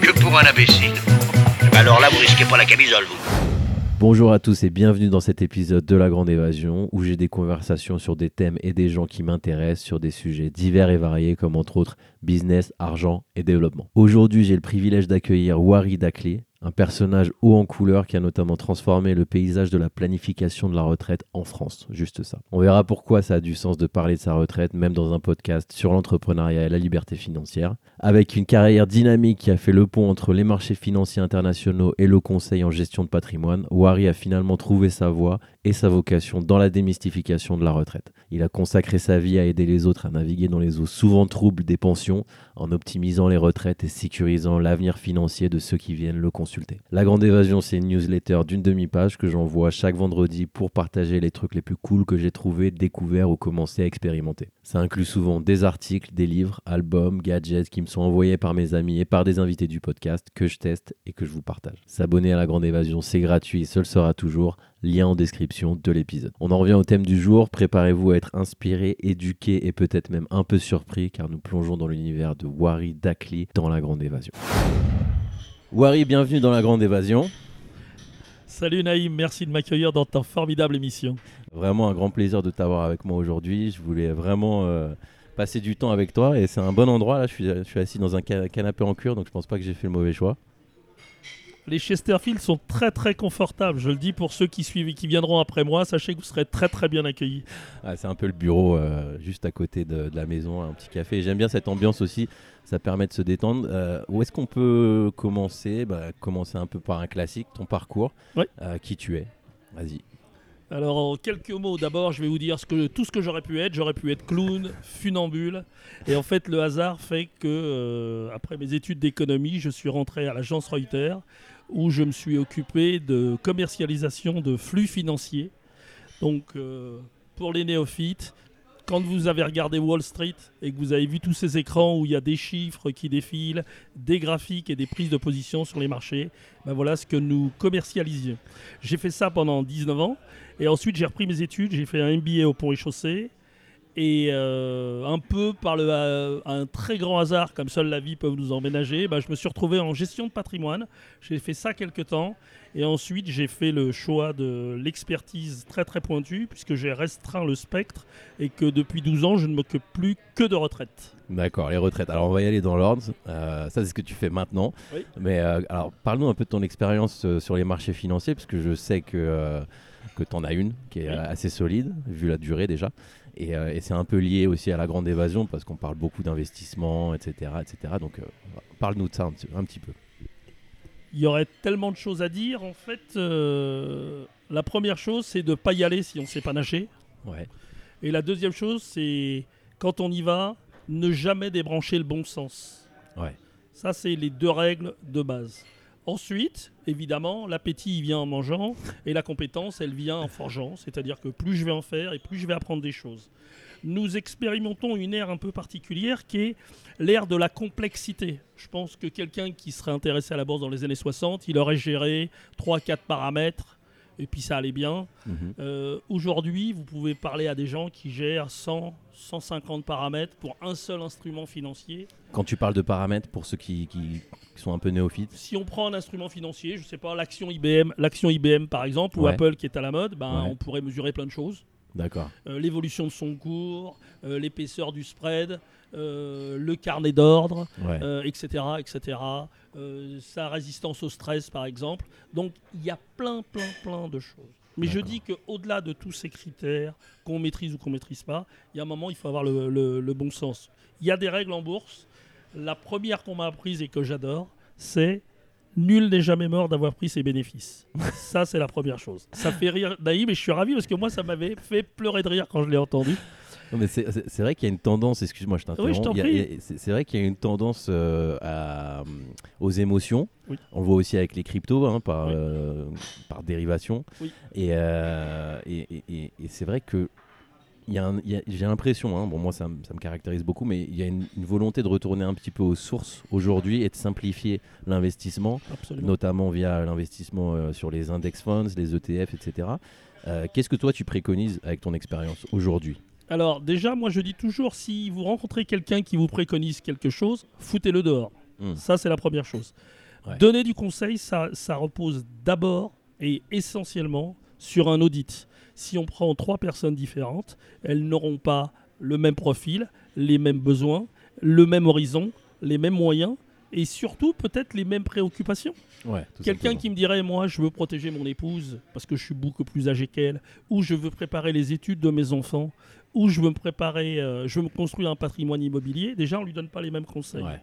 que pour un imbécile. Alors là, vous risquez pas la camisole, vous. Bonjour à tous et bienvenue dans cet épisode de La Grande Évasion où j'ai des conversations sur des thèmes et des gens qui m'intéressent sur des sujets divers et variés comme entre autres business, argent et développement. Aujourd'hui j'ai le privilège d'accueillir Wari Dakli, un personnage haut en couleur qui a notamment transformé le paysage de la planification de la retraite en France, juste ça. On verra pourquoi ça a du sens de parler de sa retraite, même dans un podcast sur l'entrepreneuriat et la liberté financière. Avec une carrière dynamique qui a fait le pont entre les marchés financiers internationaux et le conseil en gestion de patrimoine, Wari a finalement trouvé sa voie et sa vocation dans la démystification de la retraite. Il a consacré sa vie à aider les autres à naviguer dans les eaux souvent troubles des pensions en optimisant les retraites et sécurisant l'avenir financier de ceux qui viennent le consulter. La Grande Évasion, c'est une newsletter d'une demi-page que j'envoie chaque vendredi pour partager les trucs les plus cools que j'ai trouvés, découverts ou commencé à expérimenter. Ça inclut souvent des articles, des livres, albums, gadgets qui me sont envoyés par mes amis et par des invités du podcast que je teste et que je vous partage. S'abonner à La Grande Évasion, c'est gratuit et le sera toujours lien en description de l'épisode. On en revient au thème du jour, préparez-vous à être inspiré, éduqué et peut-être même un peu surpris car nous plongeons dans l'univers de Wari Dakli dans la Grande Évasion. Wari, bienvenue dans la Grande Évasion. Salut Naïm, merci de m'accueillir dans ta formidable émission. Vraiment un grand plaisir de t'avoir avec moi aujourd'hui. Je voulais vraiment euh, passer du temps avec toi et c'est un bon endroit. Là, je suis, je suis assis dans un ca- canapé en cuir donc je pense pas que j'ai fait le mauvais choix. Les Chesterfield sont très très confortables, je le dis pour ceux qui suivent et qui viendront après moi, sachez que vous serez très très bien accueillis. Ah, c'est un peu le bureau euh, juste à côté de, de la maison, un petit café. J'aime bien cette ambiance aussi, ça permet de se détendre. Euh, où est-ce qu'on peut commencer? Bah, Commencer un peu par un classique, ton parcours, Ouais. Euh, qui tu es? Vas-y. Alors en quelques mots, d'abord je vais vous dire tout ce que j'aurais pu être. J'aurais pu être clown, funambule. Et en fait le hasard fait que euh, après mes études d'économie, je suis rentré à l'agence Reuters où je me suis occupé de commercialisation de flux financiers. Donc euh, pour les néophytes, quand vous avez regardé Wall Street et que vous avez vu tous ces écrans où il y a des chiffres qui défilent, des graphiques et des prises de position sur les marchés, ben voilà ce que nous commercialisions. J'ai fait ça pendant 19 ans et ensuite j'ai repris mes études, j'ai fait un MBA au Pont et euh, un peu par le, euh, un très grand hasard, comme seule la vie peut nous emménager, ben, je me suis retrouvé en gestion de patrimoine. J'ai fait ça quelques temps et ensuite j'ai fait le choix de l'expertise très très pointue puisque j'ai restreint le spectre et que depuis 12 ans je ne m'occupe plus que de retraite. D'accord, les retraites. Alors on va y aller dans l'ordre. Euh, ça, c'est ce que tu fais maintenant. Oui. Mais alors, parle-nous un peu de ton expérience sur les marchés financiers, parce que je sais que, que tu en as une qui est Oui. assez solide, vu la durée déjà. Et, euh, et c'est un peu lié aussi à la grande évasion, parce qu'on parle beaucoup d'investissement, etc., etc. Donc, euh, parle-nous de ça un petit, un petit peu. Il y aurait tellement de choses à dire. En fait, euh, la première chose c'est de ne pas y aller si on ne sait pas nager. Ouais. Et la deuxième chose, c'est quand on y va, ne jamais débrancher le bon sens. Ouais. Ça, c'est les deux règles de base. Ensuite, évidemment, l'appétit vient en mangeant et la compétence, elle vient en forgeant. C'est-à-dire que plus je vais en faire et plus je vais apprendre des choses. Nous expérimentons une ère un peu particulière qui est l'ère de la complexité. Je pense que quelqu'un qui serait intéressé à la bourse dans les années 60, il aurait géré 3-4 paramètres et puis ça allait bien. Mhm. Euh, Aujourd'hui, vous pouvez parler à des gens qui gèrent 100, 150 paramètres pour un seul instrument financier. Quand tu parles de paramètres, pour ceux qui, qui- qui sont un peu néophytes, Si on prend un instrument financier, je sais pas, l'action IBM, l'action IBM par exemple, ou Ouais. Apple qui est à la mode, ben, Ouais. on pourrait mesurer plein de choses. d'accord. Euh, L'évolution de son cours, euh, l'épaisseur du spread, le carnet d'ordre, Ouais. euh, etc., etc. euh, sa résistance au stress, par exemple. Donc, il y a plein, plein, plein de choses. Mais je dis qu'au-delà de tous ces critères, qu'on maîtrise ou qu'on maîtrise pas, il y a un moment, il faut avoir le, le- le bon sens. Il y a des règles en bourse. La première qu'on m'a apprise et que j'adore, c'est nul n'est jamais mort d'avoir pris ses bénéfices. ça, c'est la première chose. Ça fait rire Naïm et je suis ravi parce que moi, ça m'avait fait pleurer de rire quand je l'ai entendu. C'est vrai qu'il y a une tendance, excuse-moi, je t'interromps. Oui, C'est vrai qu'il y a une tendance euh, à, aux émotions. Oui. On le voit aussi avec les cryptos, hein, par, Oui. euh, par dérivation. Et, euh, et, et- et- et c'est vrai que j'ai l'impression, hein, bon moi ça, me- ça me caractérise beaucoup, mais il y a une, une volonté de retourner un petit peu aux sources aujourd'hui et de simplifier l'investissement, notamment via l'investissement euh, sur les index funds, les ETF, etc. Euh, Qu'est-ce que toi tu préconises avec ton expérience aujourd'hui? Alors déjà, moi je dis toujours, si vous rencontrez quelqu'un qui vous préconise quelque chose, foutez-le dehors. Hmm. Ça, c'est la première chose. Ouais. Donner du conseil, ça, ça repose d'abord et essentiellement sur un audit. Si on prend trois personnes différentes, elles n'auront pas le même profil, les mêmes besoins, le même horizon, les mêmes moyens et surtout peut-être les mêmes préoccupations. Ouais, Quelqu'un qui me dirait, moi, je veux protéger mon épouse parce que je suis beaucoup plus âgé qu'elle, ou je veux préparer les études de mes enfants, ou je veux me préparer, euh, je veux me construire un patrimoine immobilier, déjà, on lui donne pas les mêmes conseils. Ouais,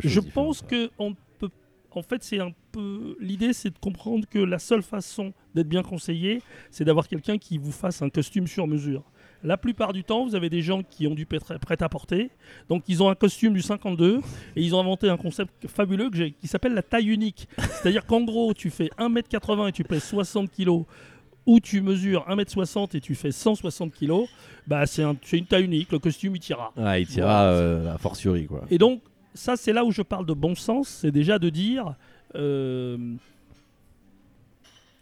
choses je pense que on peut, en fait, c'est un peu l'idée, c'est de comprendre que la seule façon d'être bien conseillé, c'est d'avoir quelqu'un qui vous fasse un costume sur mesure. La plupart du temps, vous avez des gens qui ont du prêt à porter, donc ils ont un costume du 52 et ils ont inventé un concept fabuleux que qui s'appelle la taille unique. C'est-à-dire qu'en gros, tu fais 1m80 et tu pèses 60 kg ou tu mesures 1m60 et tu fais 160 kg, bah c'est un- c'est une taille unique, le costume il tira. Ah, il tira euh, a fortiori quoi. Et donc, ça, c'est là où je parle de bon sens, c'est déjà de dire euh,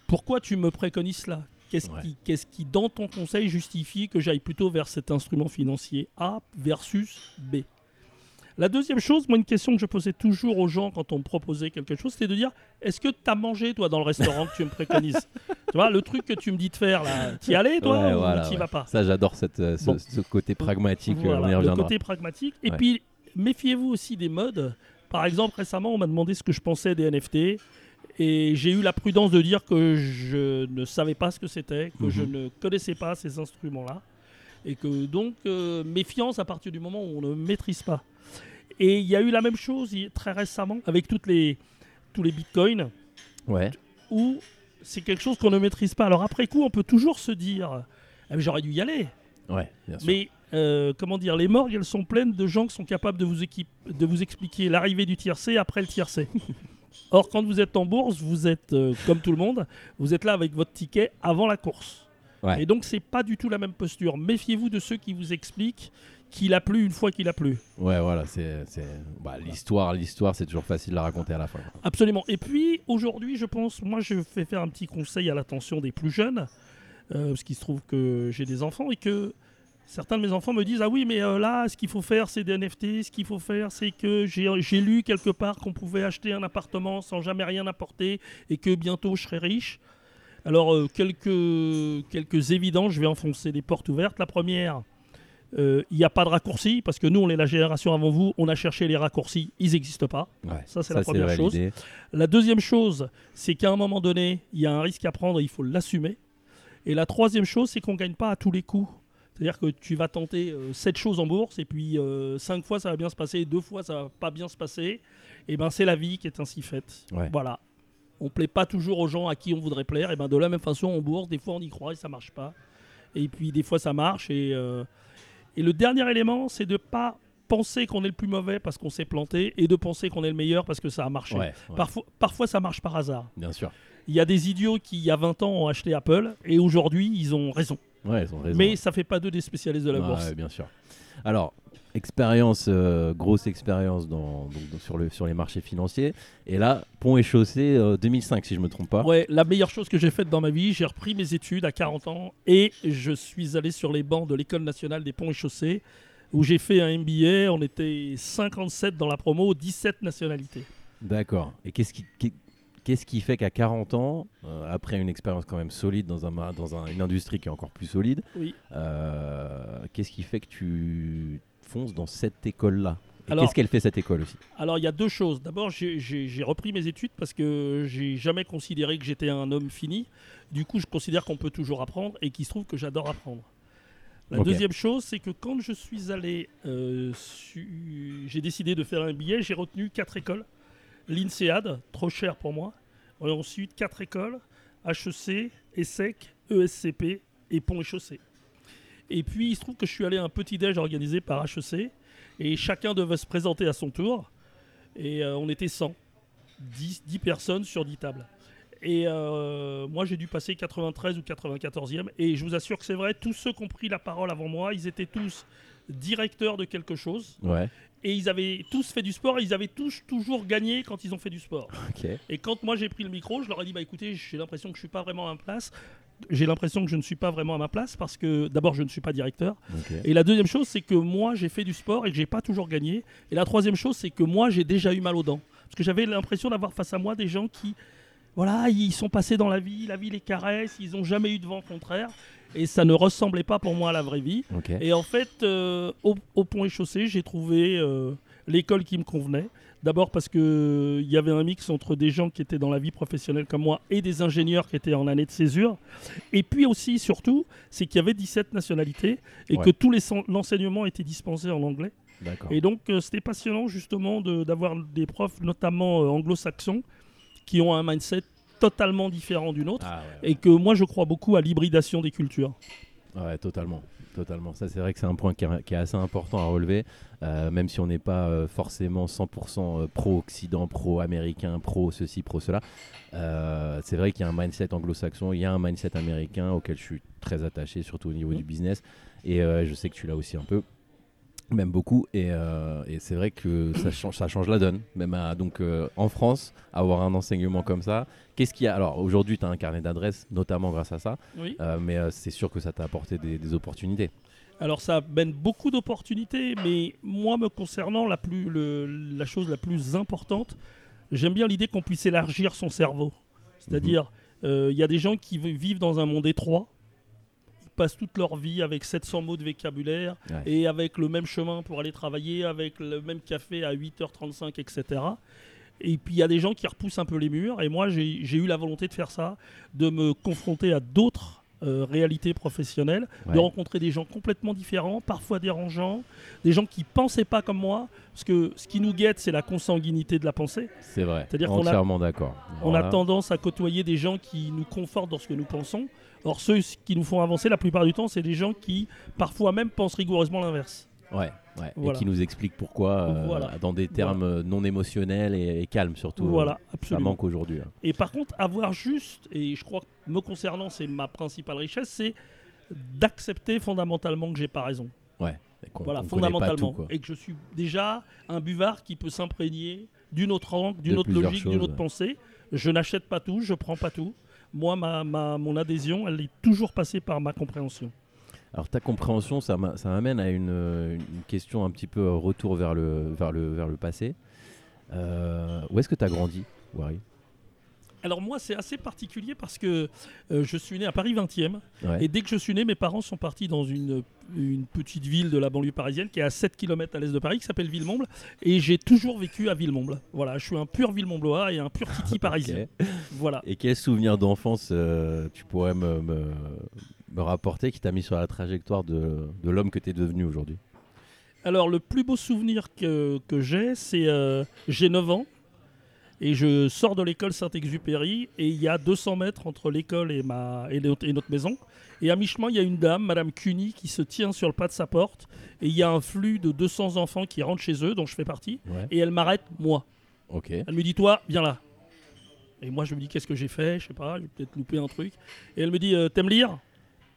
pourquoi tu me préconises cela? Qu'est-ce Ouais. qui, qu'est-ce qui, dans ton conseil, justifie que j'aille plutôt vers cet instrument financier A versus B? La deuxième chose, moi, une question que je posais toujours aux gens quand on me proposait quelque chose, c'était de dire est-ce que tu as mangé, toi, dans le restaurant que tu me préconises? Tu vois, le truc que tu me dis de faire, là, t'y allais, toi, Ouais, ou voilà, t'y ouais. vas pas? Ça, j'adore cette, euh, ce, Bon. ce côté pragmatique. euh, voilà, on y le côté pragmatique. Et Ouais. puis, méfiez-vous aussi des modes. Par exemple, récemment, on m'a demandé ce que je pensais des NFT. Et j'ai eu la prudence de dire que je ne savais pas ce que c'était, que je Mhm. ne connaissais pas ces instruments-là. Et que donc, euh, méfiance à partir du moment où on ne maîtrise pas. Et il y a eu la même chose très récemment avec toutes les, tous les bitcoins Ouais. où c'est quelque chose qu'on ne maîtrise pas. Alors après coup, on peut toujours se dire, Ah, mais j'aurais dû y aller. Ouais, bien sûr. Mais euh, comment dire, les morgues, elles sont pleines de gens qui sont capables de vous, équipe- de vous expliquer l'arrivée du tiercé après le tiercé. Or, quand vous êtes en bourse, vous êtes euh, comme tout le monde, vous êtes là avec votre ticket avant la course. Ouais. Et donc, c'est pas du tout la même posture. Méfiez-vous de ceux qui vous expliquent qu'il a plu une fois qu'il a plu. Ouais, voilà, c'est c'est- bah, l'histoire, l'histoire, c'est toujours facile de la raconter à la fin. quoi. Absolument. Et puis, aujourd'hui, je pense, moi, je fais faire un petit conseil à l'attention des plus jeunes, euh, parce qu'il se trouve que j'ai des enfants et que certains de mes enfants me disent Ah oui, mais euh, là, ce qu'il faut faire, c'est des NFT. Ce qu'il faut faire, c'est que j'ai j'ai lu quelque part qu'on pouvait acheter un appartement sans jamais rien apporter et que bientôt je serai riche. Alors, euh, quelques, quelques évidences, je vais enfoncer des portes ouvertes. La première, euh, il n'y a pas de raccourci, parce que nous, on est la génération avant vous, on a cherché les raccourcis, ils n'existent pas. Ouais. Ça, c'est la première validé. La deuxième chose, c'est qu'à un moment donné, il y a un risque à prendre il faut l'assumer. Et la troisième chose, c'est qu'on ne gagne pas à tous les coups. C'est-à-dire que tu vas tenter euh, sept choses en bourse et puis euh, cinq fois ça va bien se passer, deux fois ça va pas bien se passer. Et ben c'est la vie qui est ainsi faite. Ouais. Voilà. On plaît pas toujours aux gens à qui on voudrait plaire. Et ben de la même façon en bourse, des fois on y croit et ça marche pas. Et puis des fois ça marche. Et, euh, et le dernier élément, c'est de pas penser qu'on est le plus mauvais parce qu'on s'est planté et de penser qu'on est le meilleur parce que ça a marché. Ouais, ouais, Parfois, parfois, ça marche par hasard. bien sûr. Il y a des idiots qui, il y a 20 ans, ont acheté Apple et aujourd'hui, ils ont raison. Ouais, ils ont raison. Mais ça fait pas d'eux des spécialistes de la bourse. bien sûr. Alors, expérience, euh, grosse expérience dans, donc, donc, sur, le, sur les marchés financiers. Et là, pont et chaussée euh, 2005, si je me trompe pas. Ouais, la meilleure chose que j'ai faite dans ma vie, j'ai repris mes études à 40 ans et je suis allé sur les bancs de l'École nationale des ponts et chaussées où j'ai fait un MBA. On était 57 dans la promo, 17 nationalités. D'accord. Et qu'est-ce qui, qu'est- qu'est-ce qui fait qu'à 40 ans, euh, après une expérience quand même solide dans, un, dans un- une industrie qui est encore plus solide, Oui. euh, qu'est-ce qui fait que tu fonces dans cette école-là qu'est-ce qu'elle fait cette école aussi Alors il y a deux choses. D'abord, j'ai- repris mes études parce que j'ai jamais considéré que j'étais un homme fini. Du coup, je considère qu'on peut toujours apprendre et qu'il se trouve que j'adore apprendre. La deuxième chose, c'est que quand je suis allé, euh, su- j'ai décidé de faire un billet, j'ai retenu quatre écoles. L'INSEAD, trop cher pour moi. Et ensuite, quatre écoles, HEC, ESSEC, ESCP et Pont et Chaussée. Et puis il se trouve que je suis allé à un petit déj organisé par HEC et chacun devait se présenter à son tour. Et euh, on était 100, 10, 10 personnes sur 10 tables. Et euh, moi j'ai dû passer 93 ou 94e. Et je vous assure que c'est vrai, tous ceux qui ont pris la parole avant moi, ils étaient tous directeurs de quelque chose. Ouais, Et ils avaient tous fait du sport et ils avaient tous toujours gagné quand ils ont fait du sport. Et quand moi j'ai pris le micro, je leur ai dit bah écoutez, j'ai l'impression que je suis pas vraiment à ma place. J'ai l'impression que je ne suis pas vraiment à ma place parce que d'abord je ne suis pas directeur. Et la deuxième chose c'est que moi j'ai fait du sport et que j'ai pas toujours gagné. Et la troisième chose c'est que moi j'ai déjà eu mal aux dents parce que j'avais l'impression d'avoir face à moi des gens qui voilà ils sont passés dans la vie, la vie les caresse, ils ont jamais eu de vent contraire et ça ne ressemblait pas pour moi à la vraie vie. Et en fait, euh, au, au pont et chaussée, j'ai trouvé euh, l'école qui me convenait. D'abord parce que il y avait un mix entre des gens qui étaient dans la vie professionnelle comme moi et des ingénieurs qui étaient en année de césure. Et puis aussi, surtout, c'est qu'il y avait 17 nationalités et Ouais. que sen- l'enseignement était dispensé en anglais. Et donc, euh, c'était passionnant justement de- d'avoir des profs, notamment euh, anglo-saxons, qui ont un mindset totalement différent du nôtre. Ah ouais. Et que moi, je crois beaucoup à l'hybridation des cultures. Ouais, totalement. Totalement. Ça, c'est vrai que c'est un point qui est, assez important à relever, euh, même si on n'est pas euh, forcément 100% pro-Occident, pro-américain, pro-ceci, pro-cela. Euh, c'est vrai qu'il y a un mindset anglo-saxon, il y a un mindset américain auquel je suis très attaché, surtout au niveau du business. Et euh, je sais que tu l'as aussi un peu, même beaucoup. Et, euh, et c'est vrai que ça change, ça change la donne. Même à- donc euh, en France, avoir un enseignement comme ça. Qu'est-ce qu'il y a? Alors aujourd'hui, tu as un carnet d'adresses, notamment grâce à ça. Oui. Euh, mais c'est sûr que ça t'a apporté des, des opportunités. Alors ça amène beaucoup d'opportunités, mais moi me concernant, la, plus, le- la chose la plus importante, j'aime bien l'idée qu'on puisse élargir son cerveau. C'est-à-dire, euh, il y a des gens qui vivent dans un monde étroit, passent toute leur vie avec 700 mots de vocabulaire Ouais. et avec le même chemin pour aller travailler, avec le même café à 8h35, etc. Et puis il y a des gens qui repoussent un peu les murs, et moi j'ai eu la volonté de faire ça, de me confronter à d'autres euh, réalités professionnelles de rencontrer des gens complètement différents, parfois dérangeants, des gens qui pensaient pas comme moi, parce que ce qui nous guette, c'est la consanguinité de la pensée. C'est vrai. C'est-à-dire qu'on a-. On a tendance à côtoyer des gens qui nous confortent dans ce que nous pensons. Or, ceux qui nous font avancer, la plupart du temps, c'est des gens qui, parfois même, pensent rigoureusement l'inverse. Ouais, ouais. Voilà. Et qui nous explique pourquoi euh, Voilà. dans des termes euh, non émotionnels et, et calmes surtout. Voilà, euh, Ça absolument. manque aujourd'hui. hein. Et par contre, avoir juste, et je crois que me concernant, c'est ma principale richesse, c'est d'accepter fondamentalement que j'ai pas raison. Ouais. Voilà, on fondamentalement. tout, et que je suis déjà un buvard qui peut s'imprégner d'une autre langue, d'une autre logique, d'une autre ouais. pensée. Je n'achète pas tout, je prends pas tout. Moi, ma, ma- mon adhésion, elle est toujours passée par ma compréhension. Alors ta compréhension, ça m'a- ça m'amène à une, euh, une question un petit peu euh, retour vers le, vers le, vers le passé. Euh, où est-ce que tu as grandi, Wari? Alors moi, c'est assez particulier parce que euh, je suis né à Paris 20e. Ouais. Et dès que je suis né, mes parents sont partis dans une, une petite ville de la banlieue parisienne qui est à 7 km à l'est de Paris, qui s'appelle Villemomble. Et j'ai toujours vécu à Villemomble. Voilà, je suis un pur Villemomblois et un pur titi parisien. Voilà. Et quel souvenir d'enfance euh, tu pourrais me, me, me rapporter qui t'a mis sur la trajectoire de, de l'homme que tu es devenu aujourd'hui? Alors, le plus beau souvenir que, que j'ai, c'est euh, j'ai 9 ans et je sors de l'école Saint-Exupéry et il y a 200 mètres entre l'école et, ma, et, notre, et notre maison. Et à mi-chemin, il y a une dame, Madame Cuny, qui se tient sur le pas de sa porte et il y a un flux de 200 enfants qui rentrent chez eux, dont je fais partie, Ouais. et elle m'arrête, moi. Ok. Elle me dit, toi, viens là. Et moi, je me dis, qu'est-ce que j'ai fait? Je sais pas, j'ai peut-être loupé un truc. Et elle me dit, euh, t'aimes lire?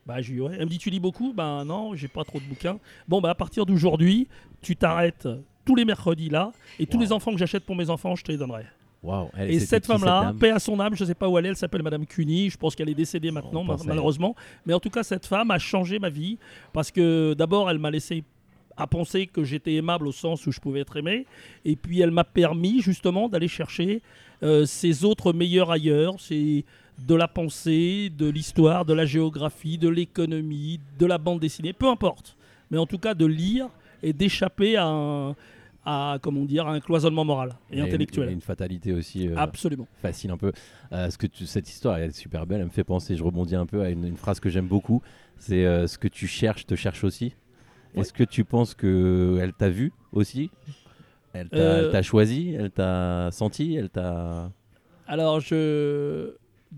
Bah, je dis, ouais. Elle me dit, tu lis beaucoup? Bah, non, j'ai pas trop de bouquins. Bon, bah, à partir d'aujourd'hui, tu t'arrêtes tous les mercredis là, et tous les enfants que j'achète pour mes enfants, je te les donnerai. Elle, Et cette femme-là, paix à son âme, je sais pas où elle est, elle s'appelle Madame Cuny, je pense qu'elle est décédée maintenant, malheureusement. Mais en tout cas, cette femme a changé ma vie, parce que d'abord, elle m'a laissé à penser que j'étais aimable au sens où je pouvais être aimé, et puis elle m'a permis justement d'aller chercher euh, ces autres meilleurs ailleurs, c'est de la pensée, de l'histoire, de la géographie, de l'économie, de la bande dessinée, peu importe. Mais en tout cas, de lire et d'échapper à un, à, comment dire, à un cloisonnement moral et une- intellectuel. a une fatalité aussi. euh, Absolument. facile un peu. Euh, ce que tu- cette histoire elle est super belle, elle me fait penser, je rebondis un peu à une, une phrase que j'aime beaucoup, c'est euh, ce que tu cherches te cherche aussi. Ouais. Est-ce que tu penses que elle t'a vu aussi? Elle t'a elle t'a choisi Elle t'a senti Elle t'a... Alors, je...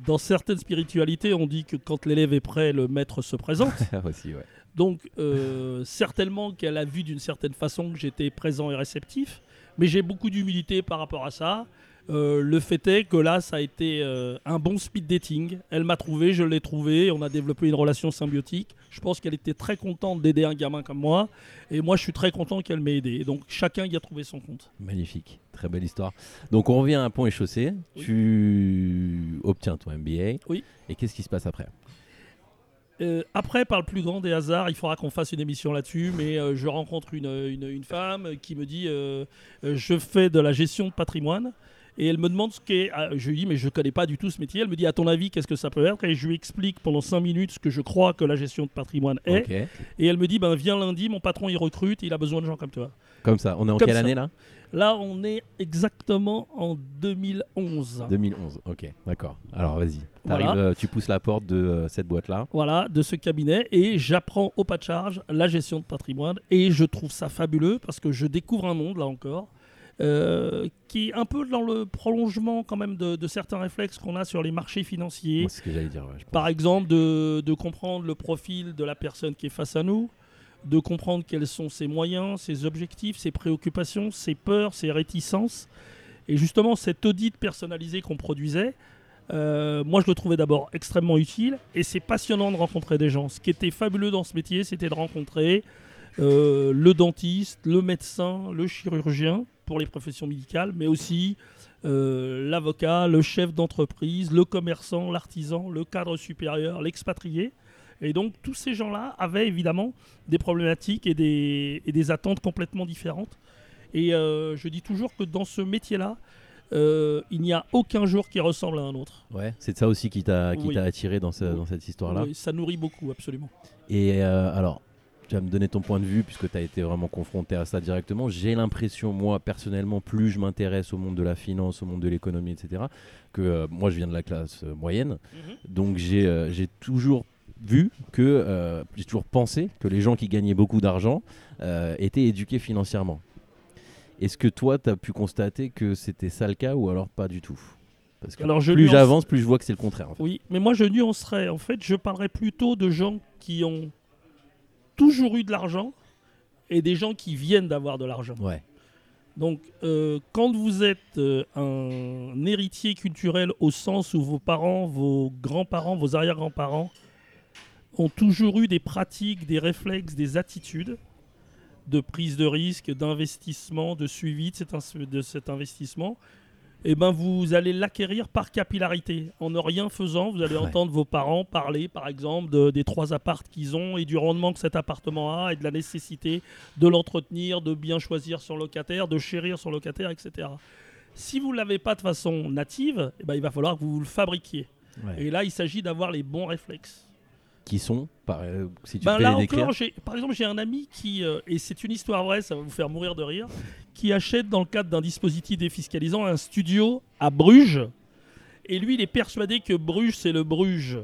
dans certaines spiritualités, on dit que quand l'élève est prêt, le maître se présente. aussi, ouais. Donc, euh, certainement qu'elle a vu d'une certaine façon que j'étais présent et réceptif, mais j'ai beaucoup d'humilité par rapport à ça. Euh, le fait est que là, ça a été euh, un bon speed dating. Elle m'a trouvé, je l'ai trouvé, on a développé une relation symbiotique. Je pense qu'elle était très contente d'aider un gamin comme moi, et moi, je suis très content qu'elle m'ait aidé. Donc, chacun y a trouvé son compte. Magnifique, très belle histoire. Donc on revient à un pont et chaussée. Oui. Tu obtiens ton MBA. Oui. Et qu'est-ce qui se passe après? Euh, après, par le plus grand des hasards, il faudra qu'on fasse une émission là-dessus, mais euh, je rencontre une, une- une femme qui me dit euh, Je fais de la gestion de patrimoine. Et elle me demande ce qu'est. ah, Je lui dis Mais je connais pas du tout ce métier. Elle me dit À ton avis, qu'est-ce que ça peut être? Et je lui explique pendant 5 minutes ce que je crois que la gestion de patrimoine est. Et elle me dit ben, Viens lundi, mon patron il recrute, il a besoin de gens comme toi. Comme ça, on est en Comme quelle ça. année là? Là, on est exactement en 2011. 2011. Ok, d'accord. Alors vas-y. Voilà. Euh, tu pousses la porte de euh, cette boîte là. voilà, de ce cabinet et j'apprends au pas de charge la gestion de patrimoine et je trouve ça fabuleux parce que je découvre un monde là encore euh, qui est un peu dans le prolongement quand même de, de certains réflexes qu'on a sur les marchés financiers. Ce que j'allais dire. ouais, je pense. Par exemple, de, de comprendre le profil de la personne qui est face à nous, de comprendre quels sont ses moyens, ses objectifs, ses préoccupations, ses peurs, ses réticences. Et justement, cet audit personnalisé qu'on produisait, euh, moi je le trouvais d'abord extrêmement utile et c'est passionnant de rencontrer des gens. Ce qui était fabuleux dans ce métier, c'était de rencontrer euh, le dentiste, le médecin, le chirurgien pour les professions médicales, mais aussi euh, l'avocat, le chef d'entreprise, le commerçant, l'artisan, le cadre supérieur, l'expatrié. Et donc tous ces gens-là avaient évidemment des problématiques et des, et des attentes complètement différentes. Et euh, je dis toujours que dans ce métier-là, euh, il n'y a aucun jour qui ressemble à un autre. Ouais, c'est ça aussi qui t'a Oui. attiré dans, ce- Oui. dans cette histoire-là. Oui, ça nourrit beaucoup, absolument. Et euh, alors, tu vas me donner ton point de vue puisque tu as été vraiment confronté à ça directement. J'ai l'impression, moi, personnellement, plus je m'intéresse au monde de la finance, au monde de l'économie, etc., que euh, moi, je viens de la classe moyenne. Donc, j'ai euh, j'ai toujours vu que, euh, j'ai toujours pensé que les gens qui gagnaient beaucoup d'argent euh, étaient éduqués financièrement. Est-ce que toi, tu as pu constater que c'était ça le cas ou alors pas du tout? Parce que Alors, je plus nuance- j'avance, plus je vois que c'est le contraire. en fait. Oui, mais moi je nuancerais. En fait, je parlerais plutôt de gens qui ont toujours eu de l'argent et des gens qui viennent d'avoir de l'argent. Ouais. Donc, euh, quand vous êtes euh, un héritier culturel au sens où vos parents, vos grands-parents, vos arrière-grands-parents ont toujours eu des pratiques, des réflexes, des attitudes de prise de risque, d'investissement, de suivi de cet, ins- de cet investissement, eh ben vous allez l'acquérir par capillarité. En ne rien faisant, vous allez Ouais. entendre vos parents parler, par exemple, de- des trois appartes qu'ils ont et du rendement que cet appartement a et de la nécessité de l'entretenir, de bien choisir son locataire, de chérir son locataire, etc. Si vous ne l'avez pas de façon native, eh ben, il va falloir que vous le fabriquiez. Ouais. Et là, il s'agit d'avoir les bons réflexes. Qui sont, par, euh, si tu Ben là encore, par exemple, j'ai un ami qui, euh, et c'est une histoire vraie, ça va vous faire mourir de rire, qui achète dans le cadre d'un dispositif défiscalisant un studio à Bruges. Et lui, il est persuadé que Bruges, c'est le Bruges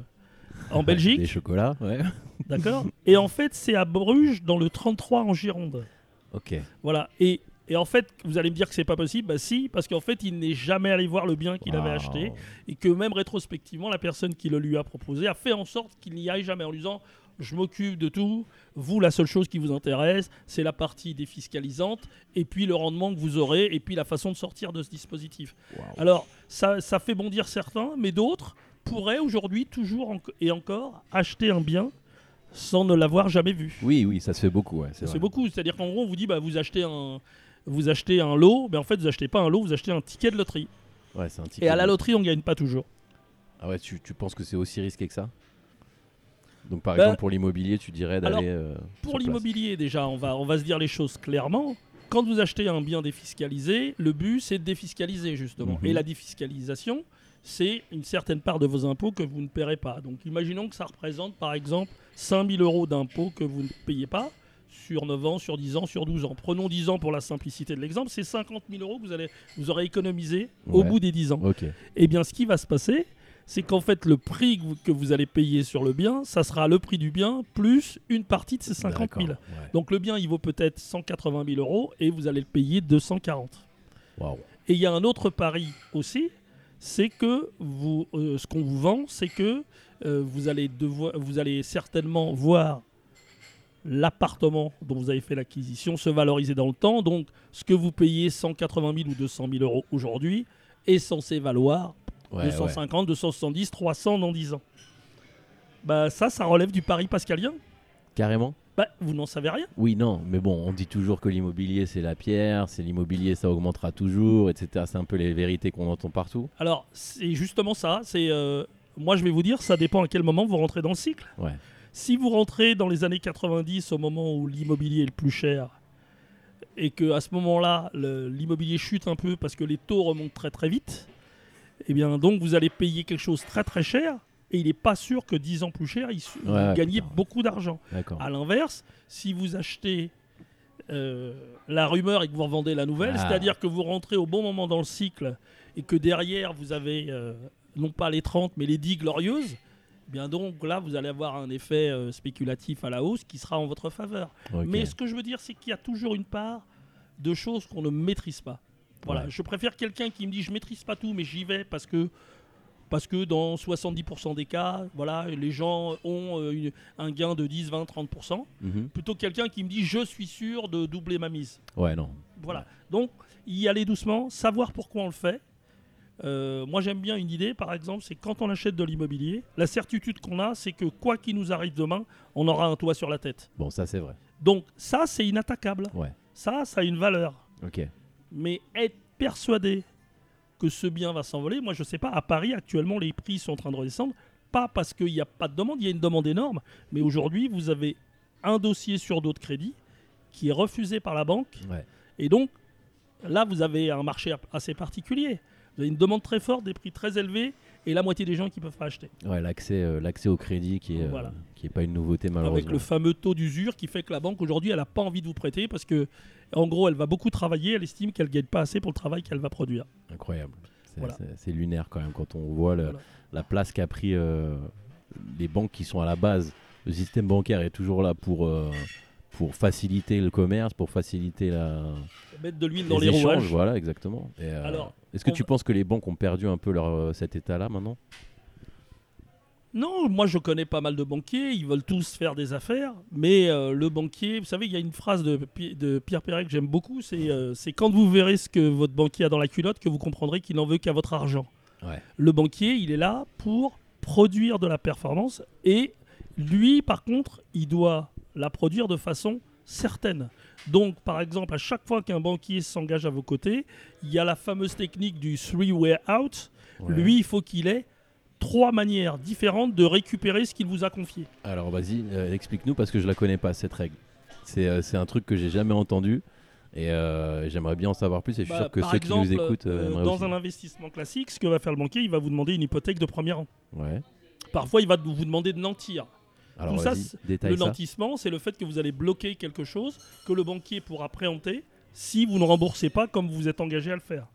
en Des Belgique, chocolats, ouais. d'accord Et en fait, c'est à Bruges, dans le 33 en Gironde. Ok. Voilà. Et, et en fait, vous allez me dire que c'est pas possible. Bah si, parce qu'en fait, il n'est jamais allé voir le bien qu'il avait Wow. acheté et que même rétrospectivement, la personne qui le lui a proposé a fait en sorte qu'il n'y aille jamais en lui disant je m'occupe de tout. Vous, la seule chose qui vous intéresse, c'est la partie défiscalisante et puis le rendement que vous aurez et puis la façon de sortir de ce dispositif. Wow. Alors, ça, ça fait bondir certains, mais d'autres pourraient aujourd'hui toujours en- et encore acheter un bien sans ne l'avoir jamais vu. Oui, oui, ça se fait beaucoup. Ouais, c'est C'est vrai. beaucoup. C'est-à-dire qu'en gros, on vous dit, bah, vous achetez un, vous achetez un lot, mais en fait, vous achetez pas un lot, vous achetez un ticket de loterie. Ouais, c'est un Et à la loterie, on gagne pas toujours. Ah ouais, tu, tu penses que c'est aussi risqué que ça? Donc par Bah, exemple pour l'immobilier, tu dirais d'aller euh, Pour l'immobilier, déjà, on va, on va se dire les choses clairement. Quand vous achetez un bien défiscalisé, le but, c'est de défiscaliser, justement. Mhm. Et la défiscalisation, c'est une certaine part de vos impôts que vous ne paierez pas. Donc, imaginons que ça représente, par exemple, 5000 euros d'impôts que vous ne payez pas sur 9 ans, sur 10 ans, sur 12 ans. Prenons 10 ans pour la simplicité de l'exemple. C'est 50 000 euros que vous, allez, vous aurez économisé au Ouais. bout des 10 ans. Ok. Eh bien, ce qui va se passer, c'est qu'en fait, le prix que vous, que vous allez payer sur le bien, ça sera le prix du bien plus une partie de ces 50 000. D'accord, ouais. Donc le bien, il vaut peut-être 180 000 euros et vous allez le payer 240. Waouh. Et il y a un autre pari aussi, c'est que vous, euh, ce qu'on vous vend, c'est que euh, vous, allez devoir, vous allez certainement voir l'appartement dont vous avez fait l'acquisition se valoriser dans le temps. Donc, ce que vous payez 180 000 ou 200 000 euros aujourd'hui est censé valoir Ouais, 250, 270, 300 dans 10 ans. Bah ça, ça relève du pari pascalien. Carrément Bah, vous n'en savez rien. Oui, non, mais bon, on dit toujours que l'immobilier c'est la pierre, c'est l'immobilier ça augmentera toujours, etc. C'est un peu les vérités qu'on entend partout. Alors, c'est justement ça. C'est, euh, moi, je vais vous dire, ça dépend à quel moment vous rentrez dans le cycle. Ouais. Si vous rentrez dans les années 90, au moment où l'immobilier est le plus cher, et que à ce moment-là, l'immobilier chute un peu parce que les taux remontent très très vite, eh bien donc vous allez payer quelque chose très très cher, et il n'est pas sûr que 10 ans plus cher, il, vous gagnez beaucoup d'argent. À l'inverse, si vous achetez euh, la rumeur et que vous revendez la nouvelle, Ah. c'est-à-dire que vous rentrez au bon moment dans le cycle et que derrière vous avez euh, non pas les 30 mais les 10 glorieuses, bien donc là vous allez avoir un effet euh, spéculatif à la hausse qui sera en votre faveur. Mais ce que je veux dire, c'est qu'il y a toujours une part de choses qu'on ne maîtrise pas. Voilà, Ouais. je préfère quelqu'un qui me dit je maîtrise pas tout, mais j'y vais parce que parce que dans 70% des cas, voilà, les gens ont euh, une- un gain de 10, 20, 30%, Mhm. plutôt que quelqu'un qui me dit je suis sûr de doubler ma mise. Ouais, non. Voilà. Donc, y aller doucement, savoir pourquoi on le fait. Euh, moi, j'aime bien une idée, par exemple, c'est quand on achète de l'immobilier, la certitude qu'on a, c'est que quoi qu'il nous arrive demain, on aura un toit sur la tête. Bon, ça c'est vrai. Donc, ça, c'est inattaquable. Ouais. Ça, ça a une valeur. Ok. Mais être persuadé que ce bien va s'envoler, moi, je sais pas, à Paris, actuellement, les prix sont en train de redescendre. Pas parce qu'il n'y a pas de demande, il y a une demande énorme. Mais aujourd'hui, vous avez un dossier sur d'autres crédits qui est refusé par la banque. Ouais. Et donc, là, vous avez un marché assez particulier. Vous avez une demande très forte, des prix très élevés, et la moitié des gens qui ne peuvent pas acheter. Ouais, l'accès, euh, l'accès au crédit qui est, euh, qui est pas une nouveauté malheureusement. Avec le fameux taux d'usure qui fait que la banque, aujourd'hui, elle n'a pas envie de vous prêter parce que, en gros, elle va beaucoup travailler, elle estime qu'elle ne gagne pas assez pour le travail qu'elle va produire. Incroyable. C'est, Voilà. lunaire quand même quand on voit le- Voilà. la place qu'a pris euh, les banques qui sont à la base. Le système bancaire est toujours là pour, pour faciliter le commerce, pour faciliter la, Mettre de l'huile dans les échanges. rouages. Voilà, exactement. Euh, Alors, est-ce que tu va- penses que les banques ont perdu un peu leur, euh, cet état-là maintenant? Non, moi je connais pas mal de banquiers, ils veulent tous faire des affaires, mais euh, le banquier, vous savez, il y a une phrase de, Pi- de Pierre Perret que j'aime beaucoup, c'est euh, c'est quand vous verrez ce que votre banquier a dans la culotte que vous comprendrez qu'il n'en veut qu'à votre argent. Ouais. Le banquier, il est là pour produire de la performance et lui, par contre, il doit la produire de façon certaine. Donc, par exemple, à chaque fois qu'un banquier s'engage à vos côtés, il y a la fameuse technique du three-way out. Ouais. Lui, il faut qu'il ait trois manières différentes de récupérer ce qu'il vous a confié. Alors vas-y, euh, explique-nous parce que je la connais pas cette règle. C'est, euh, c'est un truc que j'ai jamais entendu et euh, j'aimerais bien en savoir plus et je suis Bah, sûr que ceux exemple, qui nous écoutent euh, dans aussi. un investissement classique, ce que va faire le banquier, il va vous demander une hypothèque de premier rang. Ouais. Parfois, il va vous demander de nantir. Alors Tout ça, le nantissement, c'est le fait que vous allez bloquer quelque chose que le banquier pourra préempter si vous ne remboursez pas comme vous vous êtes engagé à le faire.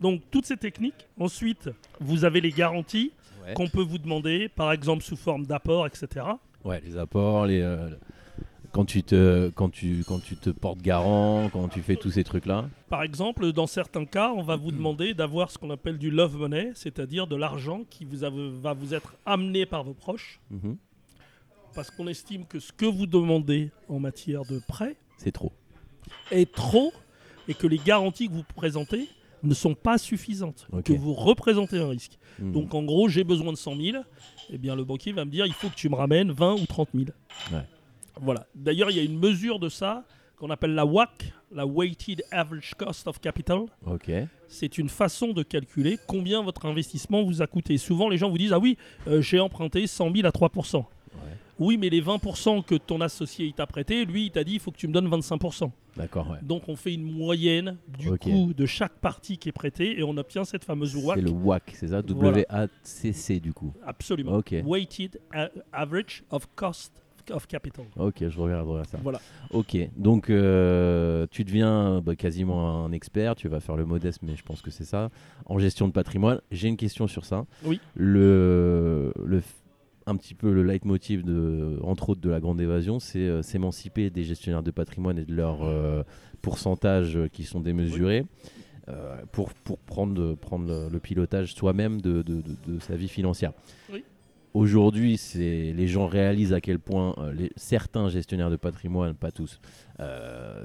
Donc, toutes ces techniques. Ensuite, vous avez les garanties Ouais. qu'on peut vous demander, par exemple sous forme d'apport, etc. Ouais, les apports, les euh, quand tu te quand tu quand tu te portes garant, quand tu fais tous ces trucs là. Par exemple, dans certains cas, on va vous demander d'avoir ce qu'on appelle du love money, c'est-à-dire de l'argent qui vous a- va vous être amené par vos proches, Mhm. Parce qu'on estime que ce que vous demandez en matière de prêt C'est trop. est trop et que les garanties que vous présentez ne sont pas suffisantes, que vous représentez un risque. Mhm. Donc en gros, j'ai besoin de 100 000, eh bien le banquier va me dire, il faut que tu me ramènes 20 ou 30 000. Ouais. Voilà. D'ailleurs, il y a une mesure de ça qu'on appelle la WAC, la Weighted Average Cost of Capital. Ok. C'est une façon de calculer combien votre investissement vous a coûté. Souvent, les gens vous disent Ah oui, euh, j'ai emprunté 100 000 à 3 Oui, mais les 20% que ton associé t'a prêté, lui, il t'a dit il faut que tu me donnes 25% D'accord. Ouais. Donc, on fait une moyenne du coût de chaque partie qui est prêtée et on obtient cette fameuse WAC. C'est le WAC, c'est ça. W-A-C-C du coup. Absolument. Ok. Weighted Average of Cost of Capital. Ok, je regarderai ça. Voilà. Ok, donc euh, tu deviens bah, quasiment un expert, tu vas faire le modeste, mais je pense que c'est ça, en gestion de patrimoine. J'ai une question sur ça. Oui. Le, le, un petit peu le leitmotiv, de, entre autres, de la grande évasion, c'est euh, s'émanciper des gestionnaires de patrimoine et de leurs euh, pourcentages qui sont démesurés. euh, pour, pour prendre, prendre le, pilotage soi-même de, de- de- sa vie financière. Oui. aujourd'hui, c'est les gens réalisent à quel point les- certains gestionnaires de patrimoine, pas tous,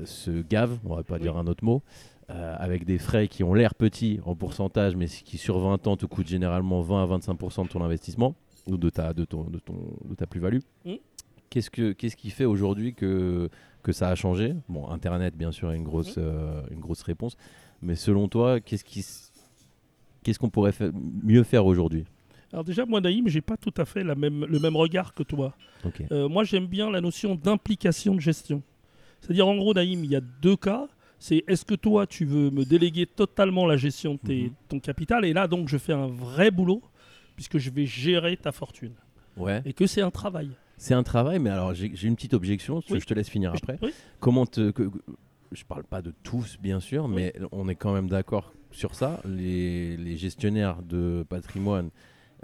se gavent, on va pas Oui. dire un autre mot, euh, avec des frais qui ont l'air petits en pourcentage, mais qui sur 20 ans te coûtent généralement 20 à 25% de ton investissement ou de ta, de ton, de ton, de ta plus-value. Mm. Qu'est-ce, que, qu'est-ce qui fait aujourd'hui que, que ça a changé? Bon, Internet, bien sûr, a une grosse, euh, une grosse réponse. Mais selon toi, qu'est-ce, qui, qu'est-ce qu'on pourrait fa- mieux faire aujourd'hui? Alors déjà, moi, Naïm, j'ai pas tout à fait la même, le même regard que toi. Ok. Euh, moi, j'aime bien la notion d'implication de gestion. C'est-à-dire, en gros, Naïm, il y a deux cas. C'est est-ce que toi, tu veux me déléguer totalement la gestion de tes- Mhm. ton capital? Et là, donc, je fais un vrai boulot, puisque je vais gérer ta fortune. Ouais. Et que c'est un travail. C'est un travail, mais alors j'ai, une petite objection, Oui. je te laisse finir après. Oui. Comment te. que- je parle pas de tous, bien sûr, mais on est quand même d'accord sur ça. Les, les gestionnaires de patrimoine,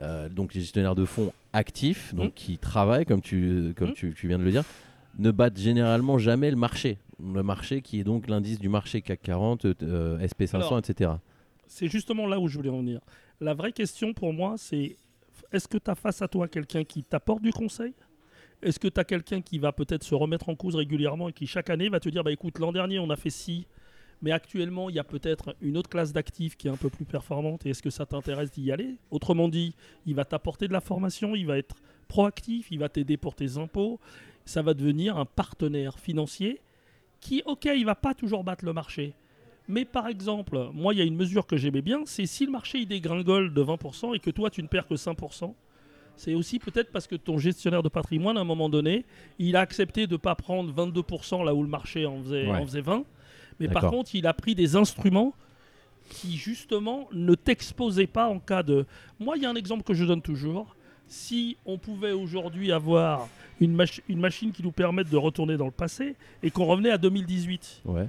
euh, donc les gestionnaires de fonds actifs, donc Mm. qui travaillent, comme, tu, comme Mm. tu, tu viens de le dire, ne battent généralement jamais le marché. Le marché qui est donc l'indice du marché CAC 40, euh, SP500, Alors, etc. C'est justement là où je voulais en venir. La vraie question pour moi, c'est est-ce que tu as face à toi quelqu'un qui t'apporte du conseil? Est-ce que tu as quelqu'un qui va peut-être se remettre en cause régulièrement et qui chaque année va te dire bah écoute, l'an dernier on a fait ci, mais actuellement il y a peut-être une autre classe d'actifs qui est un peu plus performante et est-ce que ça t'intéresse d'y aller? Autrement dit, il va t'apporter de la formation, il va être proactif, il va t'aider pour tes impôts, ça va devenir un partenaire financier qui, ok, il va pas toujours battre le marché, mais par exemple, moi, il y a une mesure que j'aimais bien, c'est si le marché il dégringole de 20% et que toi, tu ne perds que 5%, c'est aussi peut-être parce que ton gestionnaire de patrimoine, à un moment donné, il a accepté de ne pas prendre 22% là où le marché en faisait, Ouais. en faisait 20. Mais par contre, il a pris des instruments qui, justement, ne t'exposaient pas en cas de... Moi, il y a un exemple que je donne toujours. Si on pouvait aujourd'hui avoir une, mach- une machine qui nous permette de retourner dans le passé et qu'on revenait à 2018, Ouais.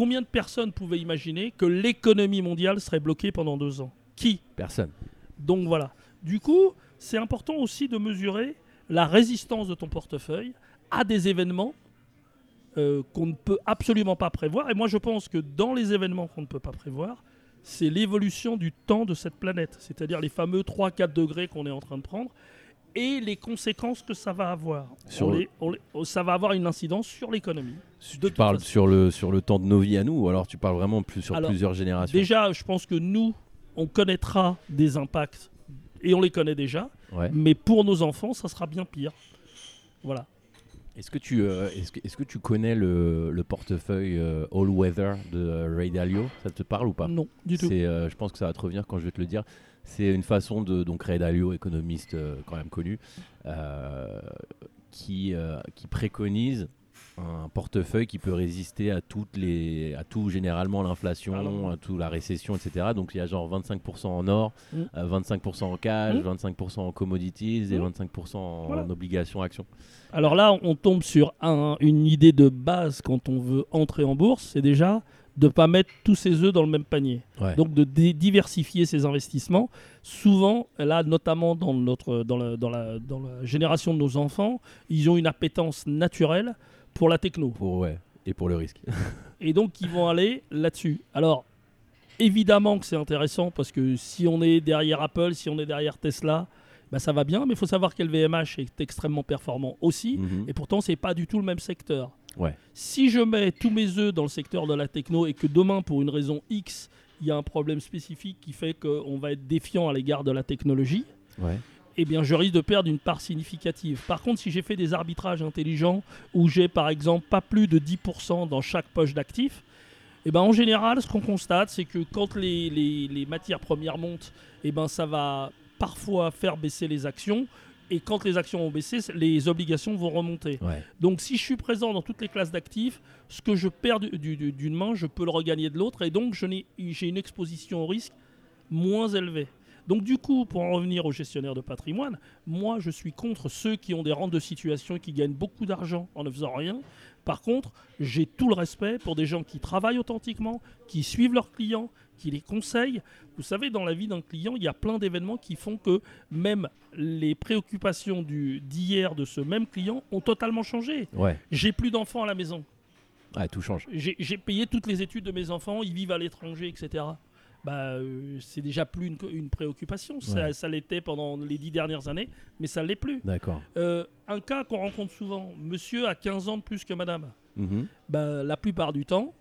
Combien de personnes pouvaient imaginer que l'économie mondiale serait bloquée pendant deux ans? Qui? Personne. Donc voilà. Du coup, c'est important aussi de mesurer la résistance de ton portefeuille à des événements euh, qu'on ne peut absolument pas prévoir. Et moi, je pense que dans les événements qu'on ne peut pas prévoir, c'est l'évolution du temps de cette planète, c'est-à-dire les fameux 3-4 degrés qu'on est en train de prendre et les conséquences que ça va avoir. Sur On le- les- on les- ça va avoir une incidence sur l'économie. Tu parles façon. sur le, sur le temps de nos vies à nous, ou alors tu parles vraiment plus sur Alors, plusieurs générations? Déjà, je pense que nous, on connaîtra des impacts et on les connaît déjà, Ouais. mais pour nos enfants, ça sera bien pire. Voilà. Est-ce que, tu, euh, est-ce, que, est-ce que tu connais le, le portefeuille euh, All Weather de euh, Ray Dalio? Ça te parle ou pas? Non, du tout. C'est, euh, Je pense que ça va te revenir quand je vais te le dire. C'est une façon de. Donc, Ray Dalio, économiste euh, quand même connu, euh, qui, euh, qui préconise un portefeuille qui peut résister à toutes les à tout généralement l'inflation à tout la récession etc donc il y a genre 25% en or Mm. euh, 25% en cash Mm. 25% en commodities et Mm. 25% en, Voilà. obligations actions Alors là, on tombe sur un- une idée de base quand on veut entrer en bourse, c'est déjà de ne pas mettre tous ses œufs dans le même panier. Ouais. Donc de diversifier ses investissements. Souvent, là, notamment dans, notre, dans, la, dans, la, dans la génération de nos enfants, ils ont une appétence naturelle pour la techno. pour ouais et pour le risque Et donc, ils vont aller là-dessus. Alors, évidemment que c'est intéressant parce que si on est derrière Apple, si on est derrière Tesla, bah, ça va bien, mais il faut savoir que le VMH est extrêmement performant aussi. Mhm. Et pourtant, c'est pas du tout le même secteur. Ouais. Si je mets tous mes œufs dans le secteur de la techno et que demain, pour une raison X, il y a un problème spécifique qui fait qu'on va être défiant à l'égard de la technologie, ouais eh bien, je risque de perdre une part significative. Par contre, si j'ai fait des arbitrages intelligents où j'ai, par exemple, pas plus de 10% dans chaque poche d'actifs, eh ben, en général, ce qu'on constate, c'est que quand les, les- les matières premières montent, eh ben, ça va parfois faire baisser les actions. Et quand les actions vont baisser, les obligations vont remonter. ouais Donc si je suis présent dans toutes les classes d'actifs, ce que je perds du- du- du- d'une main, je peux le regagner de l'autre. Et donc j'ai une exposition au risque moins élevée. Donc du coup, pour en revenir aux gestionnaires de patrimoine, moi je suis contre ceux qui ont des rentes de situation et qui gagnent beaucoup d'argent en ne faisant rien. Par contre, j'ai tout le respect pour des gens qui travaillent authentiquement, qui suivent leurs clients, qui les conseillent. Vous savez, dans la vie d'un client, il y a plein d'événements qui font que même les préoccupations du- d'hier de ce même client ont totalement changé. ouais J'ai plus d'enfants à la maison. Ouais, tout change J'ai payé toutes les études de mes enfants, ils vivent à l'étranger, etc. bah, euh, c'est déjà plus une, une préoccupation. Ouais. ça l'était pendant les dix dernières années, mais ça ne l'est plus. D'accord. Euh, un cas qu'on rencontre souvent, monsieur a 15 ans de plus que madame. Mhm. Bah, la plupart du temps,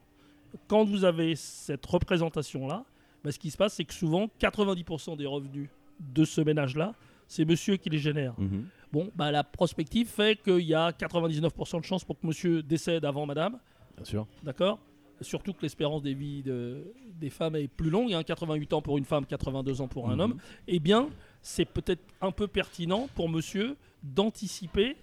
quand vous avez cette représentation-là, bah, ce qui se passe, c'est que souvent, 90% des revenus de ce ménage-là, c'est monsieur qui les génère. Mhm. Bon, bah, la prospective fait qu'il y a 99% de chances pour que monsieur décède avant madame, Bien sûr. d'accord? Surtout que l'espérance des vies de- des femmes est plus longue, hein, 88 ans pour une femme, 82 ans pour un Mhm. homme. Eh bien, c'est peut-être un peu pertinent pour monsieur d'anticiper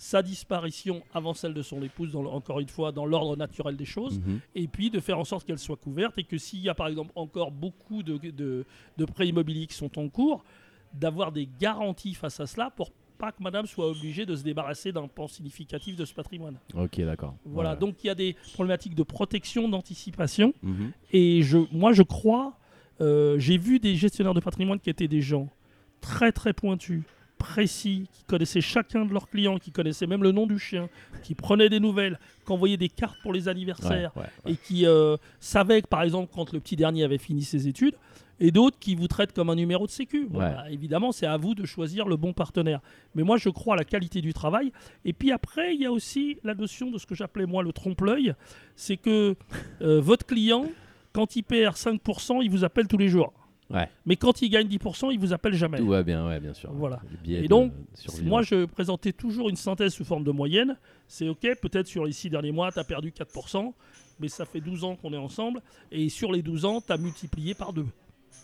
sa disparition avant celle de son épouse, dans le- encore une fois, dans l'ordre naturel des choses, Mhm. et puis de faire en sorte qu'elle soit couverte, et que s'il y a par exemple encore beaucoup de, de, de prêts immobiliers qui sont en cours, d'avoir des garanties face à cela pour pas que madame soit obligée de se débarrasser d'un pan significatif de ce patrimoine. Ok, d'accord. Voilà, donc il y a des problématiques de protection, d'anticipation, Mhm. et je, moi je crois, euh, j'ai vu des gestionnaires de patrimoine qui étaient des gens très très pointus, précis, qui connaissaient chacun de leurs clients, qui connaissaient même le nom du chien, qui prenaient des nouvelles, qui envoyaient des cartes pour les anniversaires, Ouais, ouais, ouais. et qui euh, savaient que par exemple quand le petit dernier avait fini ses études, et d'autres qui vous traitent comme un numéro de sécu. Bon, bah, évidemment, c'est à vous de choisir le bon partenaire. Mais moi, je crois à la qualité du travail. Et puis après, il y a aussi la notion de ce que j'appelais moi le trompe-l'œil. C'est que euh, votre client, quand il perd 5%, il vous appelle tous les jours. Ouais. Mais quand il gagne 10%, il vous appelle jamais. Tout va bien, ouais, bien sûr. Voilà. Et donc. Moi, je présentais toujours une synthèse sous forme de moyenne. C'est OK, peut-être sur les six derniers mois, tu as perdu 4%, mais ça fait 12 ans qu'on est ensemble. Et sur les 12 ans, tu as multiplié par deux.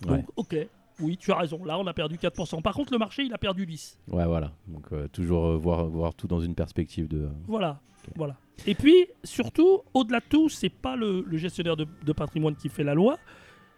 Ouais. Donc, OK, oui, tu as raison. Là, on a perdu 4%. Par contre, le marché, il a perdu 10. Ouais, voilà. Donc, euh, toujours euh, voir, voir tout dans une perspective de. Voilà. voilà. Et puis, surtout, au-delà de tout, c'est pas le, le gestionnaire de, de patrimoine qui fait la loi.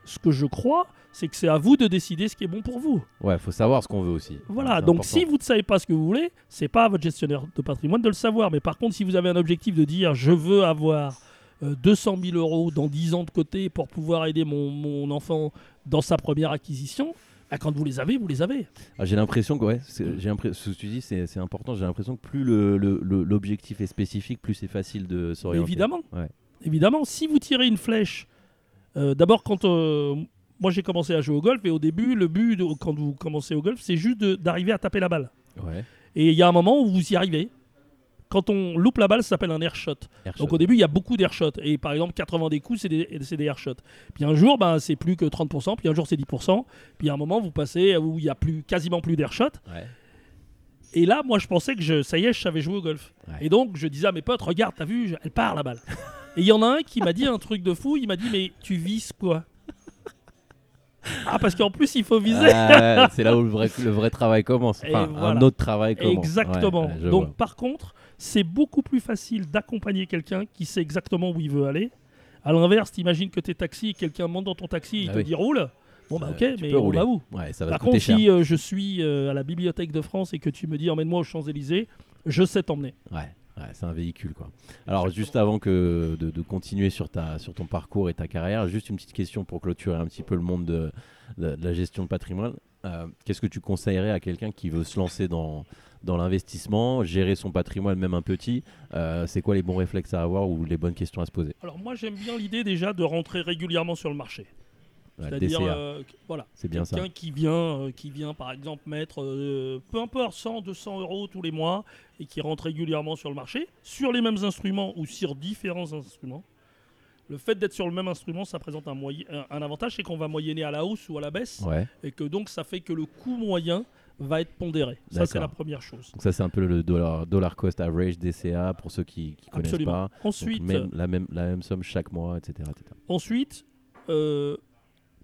Ce que je crois, c'est que c'est à vous de décider ce qui est bon pour vous. Ouais, faut savoir ce qu'on veut aussi. Voilà, C'est donc important. si vous ne savez pas ce que vous voulez, c'est pas à votre gestionnaire de patrimoine de le savoir. Mais par contre, si vous avez un objectif de dire je veux avoir euh, 200 000 euros dans 10 ans de côté pour pouvoir aider mon, mon enfant dans sa première acquisition, bah, quand vous les avez, vous les avez. Ah, j'ai l'impression que ouais, j'ai ce que tu dis, c'est important. J'ai l'impression que plus le- le- le- l'objectif est spécifique, plus c'est facile de s'orienter. Évidemment. Ouais. Évidemment, si vous tirez une flèche, d'abord quand euh, moi j'ai commencé à jouer au golf et au début, le but de- quand vous commencez au golf, c'est juste d'arriver à taper la balle. Ouais. Et il y a un moment où vous y arrivez. Quand on loupe la balle, ça s'appelle un air shot. Airshot. Donc au début, il y a beaucoup d'air shots. Et par exemple, 80 des coups, c'est des, des air shots. Puis un jour, ben, c'est plus que 30%. Puis un jour, c'est 10%. Puis à un moment, vous passez où il y a plus, quasiment plus d'air shots. Ouais. Et là, moi, je pensais que je, ça y est, je savais jouer au golf. Ouais. Et donc, je disais à mes potes, regarde, t'as vu, elle part la balle. Et il y en a un qui m'a dit un truc de fou. Il m'a dit, mais tu vises quoi? Ah, parce qu'en plus, il faut viser. Ah, c'est là où le vrai, le vrai travail commence. Enfin, un autre travail commence. Exactement. Ouais, Donc, vois. par contre, c'est beaucoup plus facile d'accompagner quelqu'un qui sait exactement où il veut aller. À l'inverse, t'imagines que t'es taxi et quelqu'un monte dans ton taxi et il Ah te oui. dit roule. Bon, bah Euh, ok, mais on va où? Ouais, ça va Par contre, cher. si euh, je suis euh, à la Bibliothèque de France et que tu me dis emmène-moi aux Champs-Élysées, je sais t'emmener. Ouais, c'est un véhicule quoi. Alors juste avant que de, continuer sur ta sur ton parcours et ta carrière, juste une petite question pour clôturer un petit peu le monde de, de- de la gestion de patrimoine. Euh, Qu'est-ce que tu conseillerais à quelqu'un qui veut se lancer dans dans l'investissement, gérer son patrimoine même un petit euh, C'est quoi les bons réflexes à avoir ou les bonnes questions à se poser? Alors moi, j'aime bien l'idée déjà de rentrer régulièrement sur le marché. Ouais, C'est-à-dire, euh, voilà, c'est bien ça. quelqu'un qui vient, euh, qui vient par exemple mettre, euh, peu importe, 100, 200 euros tous les mois et qui rentre régulièrement sur le marché, sur les mêmes instruments ou sur différents instruments. Le fait d'être sur le même instrument, ça présente un, moyen, un, un avantage, c'est qu'on va moyenner à la hausse ou à la baisse, Ouais. et que donc ça fait que le coût moyen va être pondéré. Ça, c'est la première chose. Donc ça c'est un peu le dollar, dollar cost average DCA pour ceux qui, qui connaissent pas. Donc, Ensuite, même, la même la même somme chaque mois, etc. etc. Ensuite, euh,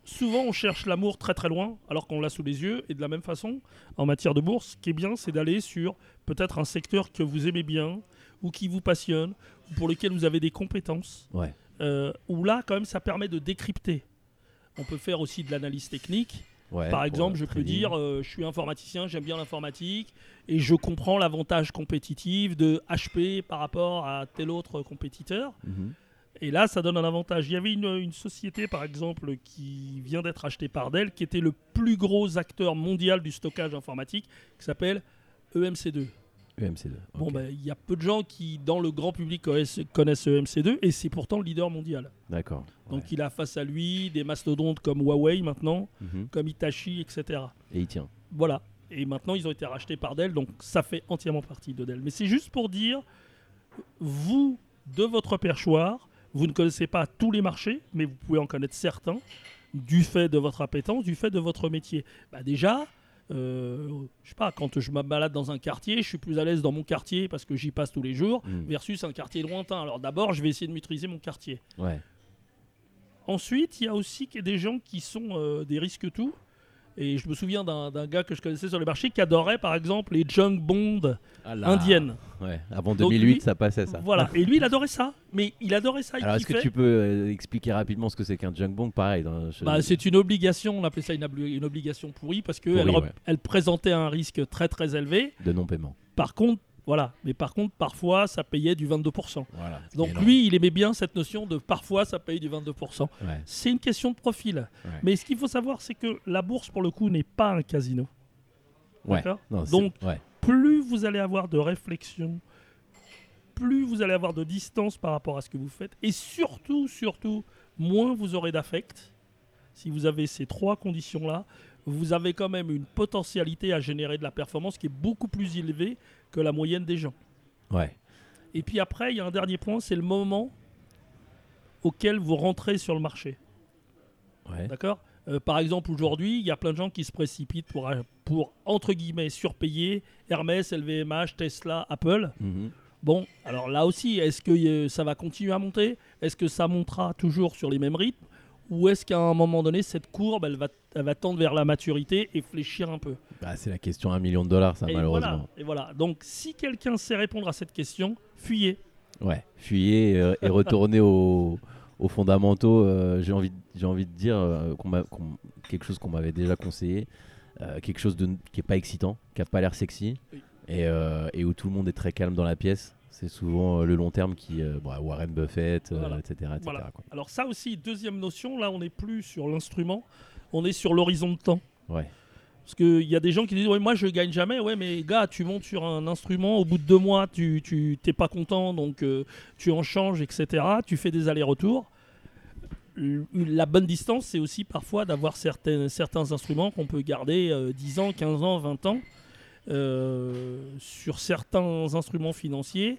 souvent on cherche l'amour très très loin alors qu'on l'a sous les yeux. Et de la même façon, en matière de bourse, ce qui est bien, c'est d'aller sur peut-être un secteur que vous aimez bien ou qui vous passionne ou pour lequel vous avez des compétences. Ouais. Euh, où là, quand même, ça permet de décrypter. On peut faire aussi de l'analyse technique. Ouais, Par exemple, je peux dire, euh, je suis informaticien, j'aime bien l'informatique, et je comprends l'avantage compétitif de HP par rapport à tel autre compétiteur. Mhm. Et là, ça donne un avantage. Il y avait une, une société, par exemple, qui vient d'être achetée par Dell, qui était le plus gros acteur mondial du stockage informatique, qui s'appelle E EMC2. EMC2. Bon, ben, il y a peu de gens qui, dans le grand public, connaissent, connaissent EMC2 et c'est pourtant le leader mondial. D'accord. Donc il a face à lui des mastodontes comme Huawei maintenant, Mhm. comme Hitachi, etc. Et il tient. Voilà. Et maintenant, ils ont été rachetés par Dell, donc ça fait entièrement partie de Dell. Mais c'est juste pour dire, vous, de votre perchoir, vous ne connaissez pas tous les marchés, mais vous pouvez en connaître certains, du fait de votre appétence, du fait de votre métier. Bah déjà, euh, je sais pas, quand je me balade dans un quartier, je suis plus à l'aise dans mon quartier parce que j'y passe tous les jours, Mm. versus un quartier lointain. Alors d'abord, je vais essayer de maîtriser mon quartier. Ouais. Ensuite, il y a aussi des gens qui sont euh, des risques tout. Et je me souviens d'un gars que je connaissais sur le marché qui adorait par exemple les junk bonds Ah indiennes. Ouais. Avant Donc 2008, lui- ça passait ça. Voilà. Et lui, il adorait ça. Mais il adorait ça. il Alors, est-ce que tu peux euh, expliquer rapidement ce que c'est qu'un junk bond Pareil. dans- Bah, c'est une obligation, on appelait ça une, obli- une obligation pourrie parce qu'elle ouais. elle présentait un risque très très élevé. de non-paiement. Par contre, voilà, mais par contre, parfois ça payait du 22%. Voilà. Donc Énorme. lui, il aimait bien cette notion de parfois ça paye du 22%. Ouais. C'est une question de profil. Ouais. Mais ce qu'il faut savoir, c'est que la bourse, pour le coup, n'est pas un casino. Ouais. Non, Donc, plus vous allez avoir de réflexion, plus vous allez avoir de distance par rapport à ce que vous faites, et surtout, surtout, moins vous aurez d'affect. Si vous avez ces trois conditions-là, vous avez quand même une potentialité à générer de la performance qui est beaucoup plus élevée que la moyenne des gens. Ouais. Et puis après, il y a un dernier point, c'est le moment auquel vous rentrez sur le marché. Ouais. D'accord? Euh, Par exemple, aujourd'hui, il y a plein de gens qui se précipitent pour, euh, pour entre guillemets, surpayer Hermès, LVMH, Tesla, Apple. Mhm. Bon, alors là aussi, est-ce que euh, ça va continuer à monter? Est-ce que ça montera toujours sur les mêmes rythmes? Ou est-ce qu'à un moment donné, cette courbe, elle va, elle va tendre vers la maturité et fléchir un peu? Bah, c'est la question à un million de dollars, ça, et, malheureusement. voilà, et voilà. Donc, si quelqu'un sait répondre à cette question, fuyez. Ouais, fuyez euh, et retournez aux, aux fondamentaux. euh, j'ai envie, de- j'ai envie de dire euh, qu'on quelque chose qu'on m'avait déjà conseillé, quelque chose de, qui est pas excitant, qui a pas l'air sexy, Oui. et, et où tout le monde est très calme dans la pièce. C'est souvent euh, le long terme qui, euh, bon, Warren Buffett, euh, Voilà. etc., etc., Voilà. quoi. Alors ça aussi, deuxième notion, là on n'est plus sur l'instrument, on est sur l'horizon de temps. Ouais. Parce qu'il y a des gens qui disent ouais, moi je gagne jamais. Ouais, mais gars, tu montes sur un instrument, au bout de deux mois, tu tu- t'es pas content, donc euh, tu en changes, etc. Tu fais des allers-retours. La bonne distance, c'est aussi parfois d'avoir certains, instruments qu'on peut garder euh, 10 ans, 15 ans, 20 ans. Euh, sur certains instruments financiers,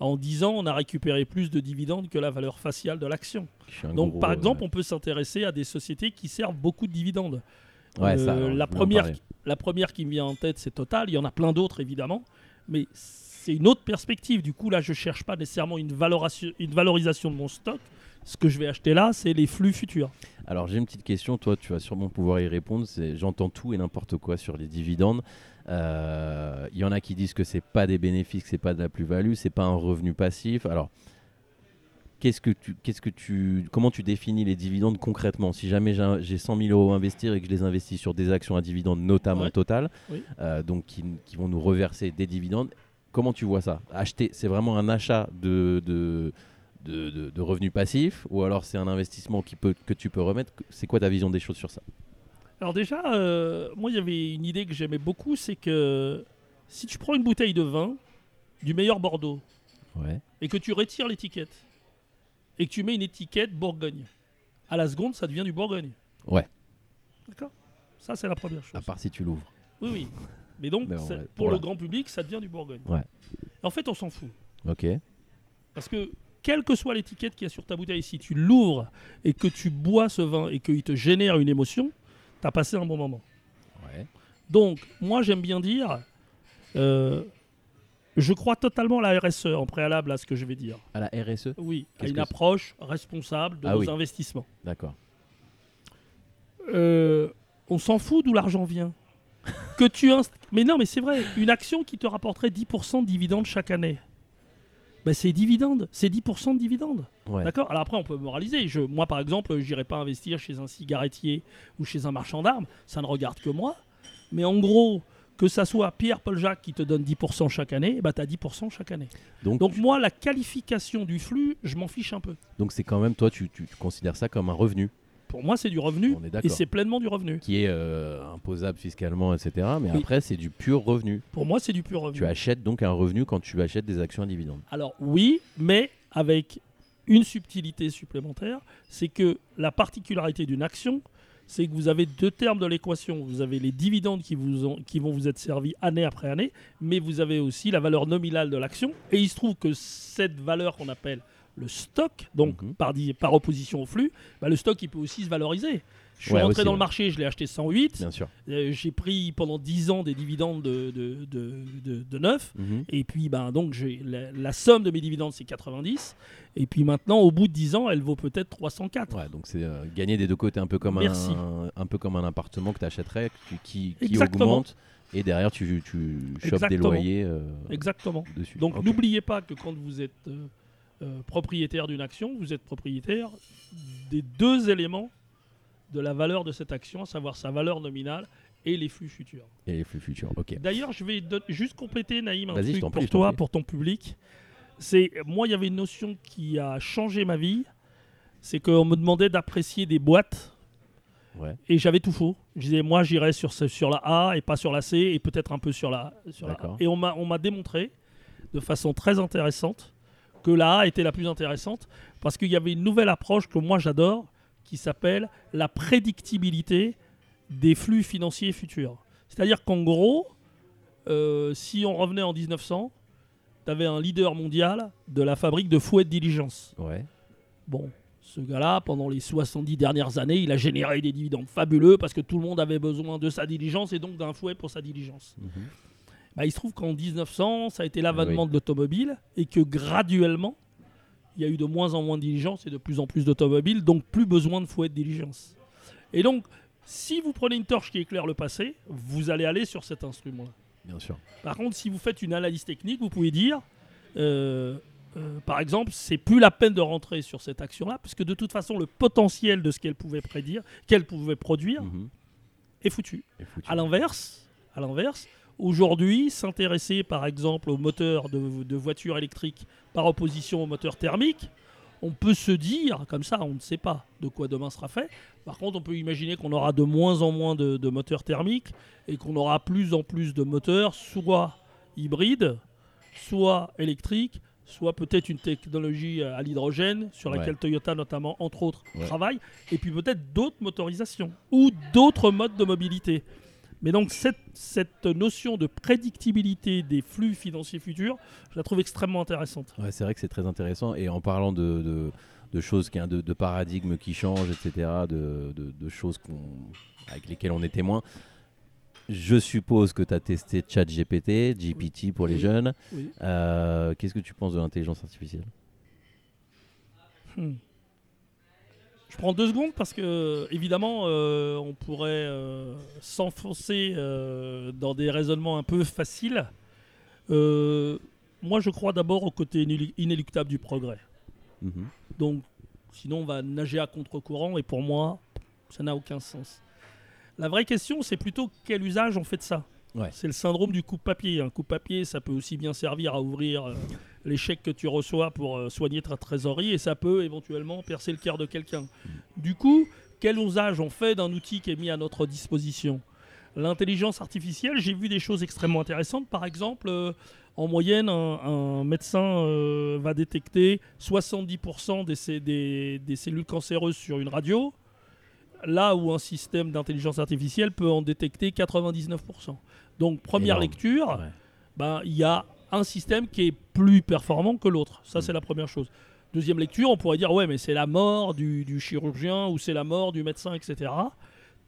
en 10 ans, on a récupéré plus de dividendes que la valeur faciale de l'action. Donc, gros, par euh, exemple, on peut s'intéresser à des sociétés qui servent beaucoup de dividendes. ouais, ça, Euh, alors, la, première, la première qui me vient en tête, c'est Total. Il y en a plein d'autres, évidemment. Mais c'est une autre perspective. Du coup, là, je cherche pas nécessairement une, une valorisation de mon stock. Ce que je vais acheter là, c'est les flux futurs. Alors j'ai une petite question, toi tu vas sûrement pouvoir y répondre. J'entends tout et n'importe quoi sur les dividendes. Euh, Il y en a qui disent que c'est pas des bénéfices, que c'est pas de la plus-value, c'est pas un revenu passif. Alors qu'est-ce que tu, qu'est-ce que tu, comment tu définis les dividendes concrètement? Si jamais j'ai un- j'ai 100 000 euros à investir et que je les investis sur des actions à dividendes, notamment Ouais. Total, Oui. euh, donc qui, qui vont nous reverser des dividendes. Comment tu vois ça? Acheter, c'est vraiment un achat de, de, de, de- de revenus passifs ou alors c'est un investissement qui peut, que tu peux remettre? C'est quoi ta vision des choses sur ça? Alors déjà, euh, moi, il y avait une idée que j'aimais beaucoup, c'est que si tu prends une bouteille de vin du meilleur Bordeaux Ouais. et que tu retires l'étiquette et que tu mets une étiquette Bourgogne, à la seconde, ça devient du Bourgogne. Ouais. D'accord? Ça, c'est la première chose. À part si tu l'ouvres. Oui, oui. Mais donc, Mais bon, c'est- ouais, pour voilà. le grand public, ça devient du Bourgogne. Ouais. En fait, on s'en fout. Ok. Parce que, quelle que soit l'étiquette qu'il y a sur ta bouteille, si tu l'ouvres et que tu bois ce vin et qu'il te génère une émotion, tu as passé un bon moment. Ouais. Donc, moi, j'aime bien dire, euh, je crois totalement à la RSE en préalable à ce que je vais dire. À la RSE Oui, à une approche responsable de Ah nos oui. investissements. D'accord. Euh, on s'en fout d'où l'argent vient. que tu inst- Mais non, mais c'est vrai, une action qui te rapporterait 10% de dividendes chaque année. Ben c'est dividendes, c'est 10% de dividendes. Ouais. D'accord? Alors après, on peut moraliser. Je, moi, par exemple, j'irai pas investir chez un cigarettier ou chez un marchand d'armes. Ça ne regarde que moi. Mais en gros, que ça soit Pierre-Paul Jacques qui te donne 10% chaque année, bah, tu as 10% chaque année. Donc, Donc moi, la qualification du flux, je m'en fiche un peu. donc c'est quand même toi, tu, tu considères ça comme un revenu. Pour moi, c'est du revenu On est et c'est pleinement du revenu. Qui est euh, imposable fiscalement, etc. Mais Oui. après, c'est du pur revenu. Pour moi, c'est du pur revenu. Tu achètes donc un revenu quand tu achètes des actions à dividendes. Alors oui, mais avec une subtilité supplémentaire, c'est que la particularité d'une action, c'est que vous avez deux termes de l'équation. Vous avez les dividendes qui, vous ont- qui vont vous être servis année après année, mais vous avez aussi la valeur nominale de l'action. Et il se trouve que cette valeur qu'on appelle le stock, donc Mhm. par, opposition au flux, bah, le stock il peut aussi se valoriser. Je suis Ouais, rentré aussi, dans ouais. le marché, je l'ai acheté 108. Bien sûr. Euh, J'ai pris pendant 10 ans des dividendes de, de, de, de- de 9. Mhm. Et puis, ben, donc, la, la somme de mes dividendes, c'est 90. Et puis maintenant, au bout de 10 ans, elle vaut peut-être 304. Ouais, donc c'est euh, gagner des deux côtés, un peu comme, Merci. un, un peu comme un appartement que tu achèterais, qui, qui, augmente, et derrière tu, tu chopes des loyers euh, Exactement. dessus. Donc, n'oubliez pas que quand vous êtes euh, propriétaire d'une action, vous êtes propriétaire des deux éléments de la valeur de cette action, à savoir sa valeur nominale et les flux futurs. Et les flux futurs, ok. D'ailleurs, je vais juste compléter, Naïm, un truc pour prie, toi, pour ton public. C'est moi, il y avait une notion qui a changé ma vie. C'est qu'on me demandait d'apprécier des boîtes Ouais. et j'avais tout faux. Je disais, moi, j'irais sur, ce- sur la A et pas sur la C et peut-être un peu sur la, sur la A. Et on m'a on m'a démontré de façon très intéressante que la A était la plus intéressante parce qu'il y avait une nouvelle approche que moi j'adore qui s'appelle la prédictibilité des flux financiers futurs. C'est-à-dire qu'en gros, euh, si on revenait en 1900, tu avais un leader mondial de la fabrique de fouets de diligence. Ouais. Bon, ce gars-là, pendant les 70 dernières années, il a généré des dividendes fabuleux parce que tout le monde avait besoin de sa diligence et donc d'un fouet pour sa diligence. Mhm. Bah, il se trouve qu'en 1900, ça a été l'avènement de l'automobile et que graduellement, il y a eu de moins en moins de diligence et de plus en plus d'automobiles, donc plus besoin de fouet de diligence. Et donc, si vous prenez une torche qui éclaire le passé, vous allez aller sur cet instrument-là. Bien sûr. Par contre, si vous faites une analyse technique, vous pouvez dire, euh, euh, par exemple, c'est plus la peine de rentrer sur cette action-là, puisque de toute façon, le potentiel de ce qu'elle pouvait prédire, qu'elle pouvait produire, Mhm. est foutu. Et foutu. À l'inverse, à l'inverse, aujourd'hui, s'intéresser par exemple aux moteurs de, de voitures électriques par opposition aux moteurs thermiques, on peut se dire, comme ça, on ne sait pas de quoi demain sera fait. Par contre, on peut imaginer qu'on aura de moins en moins de, de moteurs thermiques et qu'on aura plus en plus de moteurs, soit hybrides, soit électriques, soit peut-être une technologie euh, à l'hydrogène sur laquelle Toyota notamment, entre autres, Ouais. travaille, et puis peut-être d'autres motorisations ou d'autres modes de mobilité. Mais donc cette, cette notion de prédictibilité des flux financiers futurs, je la trouve extrêmement intéressante. Ouais, c'est vrai que c'est très intéressant. Et en parlant de, de, de choses, qui, de, de paradigmes qui changent, etc., de, choses avec lesquelles on est témoin, je suppose que tu as testé ChatGPT, GPT pour les Oui. jeunes. Oui. Euh, Qu'est-ce que tu penses de l'intelligence artificielle? Hmm. Je prends deux secondes parce que, évidemment, euh, on pourrait euh, s'enfoncer euh, dans des raisonnements un peu faciles. Moi, je crois d'abord au côté inélu- inéluctable du progrès. Mhm. Donc, sinon, on va nager à contre-courant et pour moi, ça n'a aucun sens. La vraie question, c'est plutôt quel usage on fait de ça? Ouais. C'est le syndrome du coupe-papier. Un coupe-papier, ça peut aussi bien servir à ouvrir euh, les chèques que tu reçois pour euh, soigner ta trésorerie et ça peut éventuellement percer le cœur de quelqu'un. Du coup, quel usage on fait d'un outil qui est mis à notre disposition? L'intelligence artificielle, j'ai vu des choses extrêmement intéressantes. Par exemple, euh, en moyenne, un, un médecin euh, va détecter 70% des, cé- des- des cellules cancéreuses sur une radio, là où un système d'intelligence artificielle peut en détecter 99%. Donc, première Énorme. lecture, Ouais. ben, il y a un système qui est plus performant que l'autre. Ça, Mm. c'est la première chose. Deuxième lecture, on pourrait dire, ouais, mais c'est la mort du, du chirurgien ou c'est la mort du médecin, etc.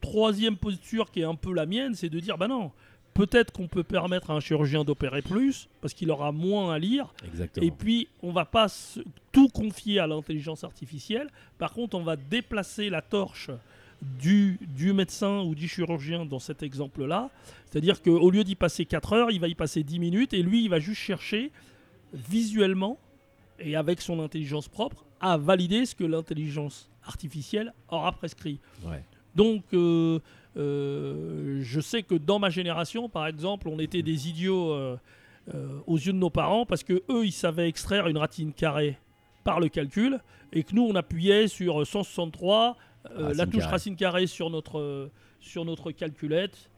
Troisième posture qui est un peu la mienne, c'est de dire, bah non, peut-être qu'on peut permettre à un chirurgien d'opérer plus parce qu'il aura moins à lire. Exactement. Et puis, on va pas tout confier à l'intelligence artificielle. Par contre, on va déplacer la torche du, du médecin ou du chirurgien dans cet exemple-là. C'est-à-dire qu'au lieu d'y passer 4 heures, il va y passer 10 minutes et lui, il va juste chercher visuellement et avec son intelligence propre à valider ce que l'intelligence artificielle aura prescrit. Ouais. Donc, euh, euh, je sais que dans ma génération, par exemple, on était des idiots euh, aux yeux de nos parents parce que eux, ils savaient extraire une racine carrée par le calcul et que nous, on appuyait sur 163 Euh, la touche racine carrée sur notre, euh, sur notre calculette.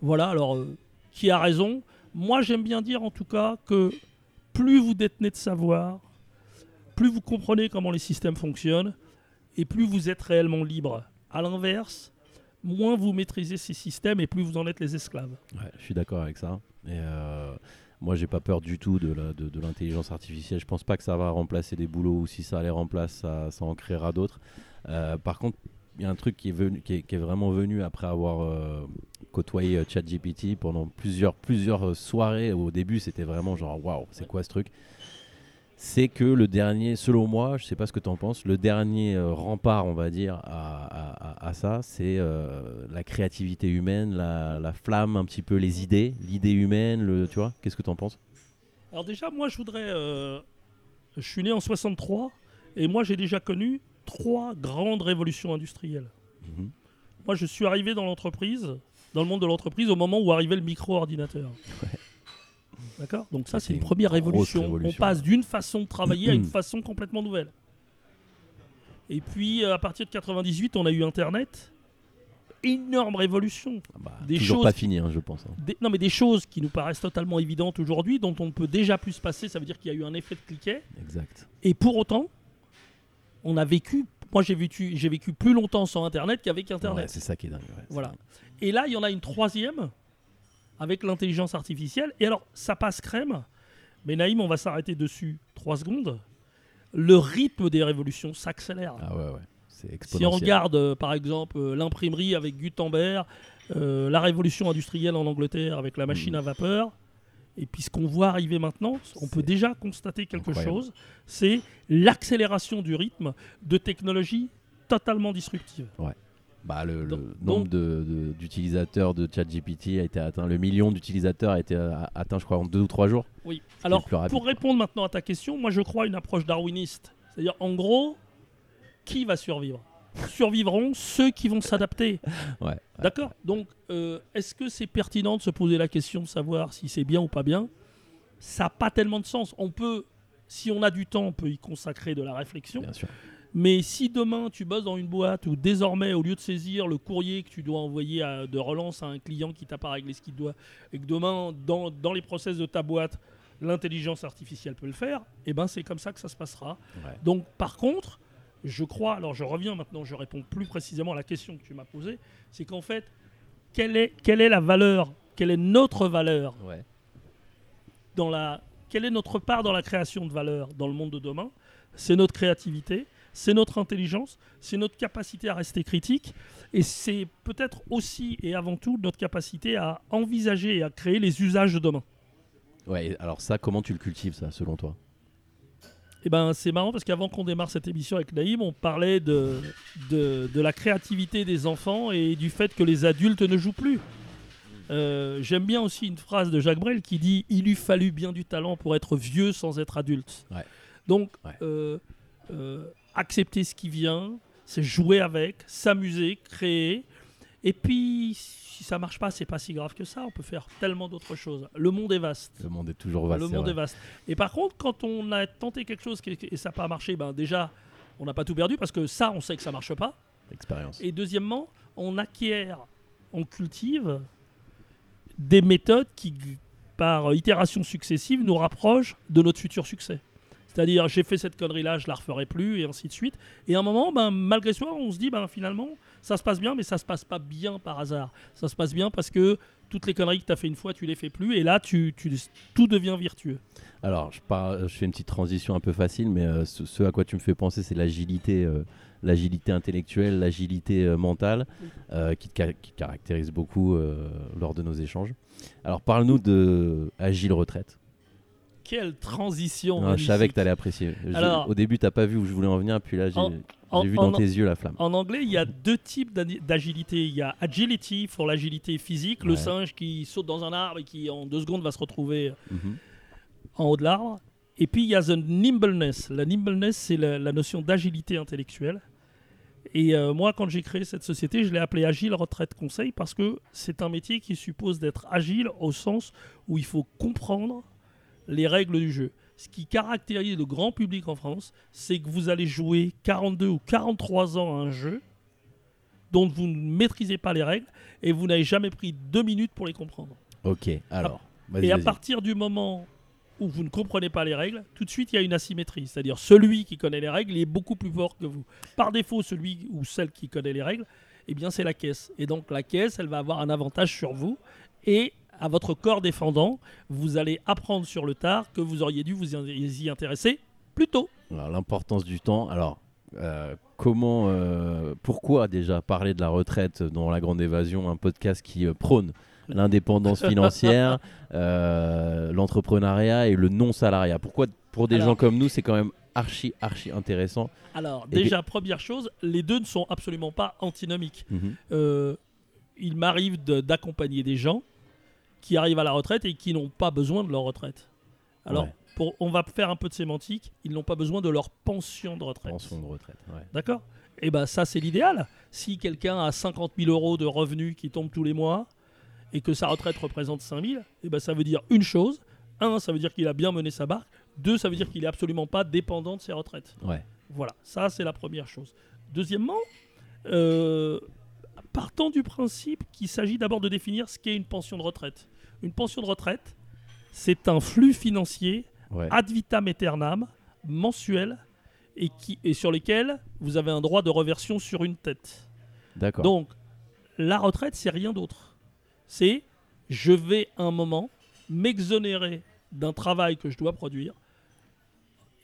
Voilà, alors, euh, qui a raison Moi, j'aime bien dire en tout cas que plus vous détenez de savoir, plus vous comprenez comment les systèmes fonctionnent, et plus vous êtes réellement libre. À l'inverse, moins vous maîtrisez ces systèmes et plus vous en êtes les esclaves. Ouais, je suis d'accord avec ça. Et euh, moi, j'ai pas peur du tout de la- de- de l'intelligence artificielle. Je pense pas que ça va remplacer des boulots ou si ça les remplace, ça, ça en créera d'autres. Euh, par contre, il y a un truc qui est, venu, qui est, qui est vraiment venu après avoir euh, côtoyé euh, ChatGPT pendant plusieurs, plusieurs soirées. Au début, c'était vraiment genre waouh, c'est quoi ce truc? C'est que le dernier, selon moi, je sais pas ce que tu en penses, le dernier euh, rempart, on va dire, à, à- à- à ça, c'est euh, la créativité humaine, la, la flamme, un petit peu les idées, l'idée humaine, le, tu vois, qu'est-ce que tu en penses? Alors déjà, moi, je voudrais... euh, je suis né en 63 et moi, j'ai déjà connu trois grandes révolutions industrielles. Mhm. Moi, je suis arrivé dans l'entreprise, dans le monde de l'entreprise, au moment où arrivait le micro-ordinateur. D'accord? Donc ça, c'est une première révolution. révolution. On passe d'une façon de travailler à une façon complètement nouvelle. Et puis, euh, à partir de 98, on a eu Internet. Énorme révolution. Ah bah, Des Toujours choses- pas fini, hein, je pense. hein. Des- non, mais des choses qui nous paraissent totalement évidentes aujourd'hui, dont on ne peut déjà plus se passer. Ça veut dire qu'il y a eu un effet de cliquet. Exact. Et pour autant, on a vécu. Moi, j'ai vécu, j'ai vécu plus longtemps sans Internet qu'avec Internet. Ouais, c'est ça qui est dingue. ouais, c'est Voilà. Et là, il y en a une troisième avec l'intelligence artificielle. Et alors, ça passe crème. Mais Naïm, on va s'arrêter dessus trois secondes. Le rythme des révolutions s'accélère. Ah ouais, ouais. C'est Si on regarde, euh, par exemple, euh, l'imprimerie avec Gutenberg, euh, la révolution industrielle en Angleterre avec la machine Mhm. à vapeur, et puis ce qu'on voit arriver maintenant, on peut déjà constater quelque incroyable. chose, c'est l'accélération du rythme de technologies totalement disruptives. Bah, le, nombre donc- de- de- d'utilisateurs de, ChatGPT a été atteint. Le million d'utilisateurs a été euh, atteint, je crois, en deux ou trois jours. Oui. Alors, pour répondre maintenant à ta question, moi je crois à une approche darwiniste. C'est-à-dire, en gros, qui va survivre? Survivront ceux qui vont s'adapter. Ouais. ouais. D'accord Donc, euh, est-ce que c'est pertinent de se poser la question de savoir si c'est bien ou pas bien? Ça n'a pas tellement de sens. On peut, si on a du temps, on peut y consacrer de la réflexion. Bien sûr. Mais si demain tu bosses dans une boîte où désormais, au lieu de saisir le courrier que tu dois envoyer à- de relance à un client qui t'a pas réglé ce qu'il doit, et que demain, dans, dans les process de ta boîte, l'intelligence artificielle peut le faire, et ben c'est comme ça que ça se passera. Ouais. Donc, par contre, je crois, alors je reviens maintenant, je réponds plus précisément à la question que tu m'as posée, c'est qu'en fait, quelle est, quelle est la valeur, quelle est notre valeur Ouais. dans la, quelle est notre part dans la création de valeur dans le monde de demain? C'est notre créativité, c'est notre intelligence, c'est notre capacité à rester critique, et c'est peut-être aussi et avant tout notre capacité à envisager et à créer les usages de demain. Ouais, alors ça, comment tu le cultives, ça, selon toi? Eh ben, c'est marrant parce qu'avant qu'on démarre cette émission avec Naïm, on parlait de, de, de la créativité des enfants et du fait que les adultes ne jouent plus. Euh, J'aime bien aussi une phrase de Jacques Brel qui dit Il eût fallu bien du talent pour être vieux sans être adulte. Ouais. Donc, Ouais. euh, euh, accepter ce qui vient, c'est jouer avec, s'amuser, créer. Et puis, si ça marche pas, c'est pas si grave que ça. On peut faire tellement d'autres choses. Le monde est vaste. Le monde est toujours vaste. Le monde est vaste. Et par contre, quand on a tenté quelque chose et ça n'a pas marché, ben déjà, on n'a pas tout perdu parce que ça, on sait que ça marche pas. Expérience. Et deuxièmement, on acquiert, on cultive des méthodes qui, par itération successive, nous rapprochent de notre futur succès. C'est-à-dire, j'ai fait cette connerie-là, je la referai plus, et ainsi de suite. Et à un moment, ben, malgré soi, on se dit, ben, finalement, ça se passe bien, mais ça se passe pas bien par hasard. Ça se passe bien parce que toutes les conneries que tu as fait une fois, tu les fais plus, et là, tout devient virtueux. Alors, je, fais une petite transition un peu facile, mais euh, ce, à quoi tu me fais penser, c'est l'agilité, euh, l'agilité intellectuelle, l'agilité euh, mentale, qui, caractérise beaucoup lors de nos échanges. Alors, parle-nous de Agile Retraite. Quelle transition Non, je savais que tu allais apprécier. Je- Alors- au début, t'as pas vu où je voulais en venir, puis là, j'ai vu en- dans tes yeux la flamme. En anglais, il y a deux types d'agilité. Il y a agility pour l'agilité physique, le singe qui saute dans un arbre et qui en deux secondes va se retrouver Mhm. en haut de l'arbre. Et puis il y a the nimbleness. La nimbleness, c'est la, la notion d'agilité intellectuelle. Et euh, moi, quand j'ai créé cette société, je l'ai appelée Agile Retraite Conseil parce que c'est un métier qui suppose d'être agile au sens où il faut comprendre les règles du jeu. Ce qui caractérise le grand public en France, c'est que vous allez jouer 42 ou 43 ans à un jeu dont vous ne maîtrisez pas les règles et vous n'avez jamais pris deux minutes pour les comprendre. Ok, alors. vas-y, Et à partir du moment où vous ne comprenez pas les règles, tout de suite il y a une asymétrie. C'est-à-dire celui qui connaît les règles il est beaucoup plus fort que vous. Par défaut, celui ou celle qui connaît les règles, eh bien c'est la caisse. Et donc la caisse, elle va avoir un avantage sur vous et à votre corps défendant, vous allez apprendre sur le tard que vous auriez dû vous y intéresser plus tôt. Alors, l'importance du temps. Alors, euh, comment, euh, pourquoi déjà parler de la retraite dans La Grande Évasion, un podcast qui euh, prône l'indépendance financière, l'entrepreneuriat et le non-salariat? Pourquoi, pour des Alors- gens comme nous, c'est quand même archi, archi intéressant Alors Et déjà, première chose, les deux ne sont absolument pas antinomiques. Mhm. Il m'arrive de- d'accompagner des gens qui arrivent à la retraite et qui n'ont pas besoin de leur retraite. Alors, Ouais. pour, on va faire un peu de sémantique, ils n'ont pas besoin de leur pension de retraite. Pension de retraite. ouais. D'accord? Et ben ça, c'est l'idéal. Si quelqu'un a 50 000 euros de revenus qui tombent tous les mois et que sa retraite représente 5 000, et ben ça veut dire une chose. Un, ça veut dire qu'il a bien mené sa barque. Deux, ça veut dire qu'il est absolument pas dépendant de ses retraites. Ouais. Voilà, ça c'est la première chose. Deuxièmement, euh, partant du principe qu'il s'agit d'abord de définir ce qu'est une pension de retraite. Une pension de retraite, c'est un flux financier Ouais. ad vitam aeternam, mensuel, et, qui, et sur lesquels vous avez un droit de reversion sur une tête. D'accord. Donc, la retraite, c'est rien d'autre. C'est je vais un moment m'exonérer d'un travail que je dois produire.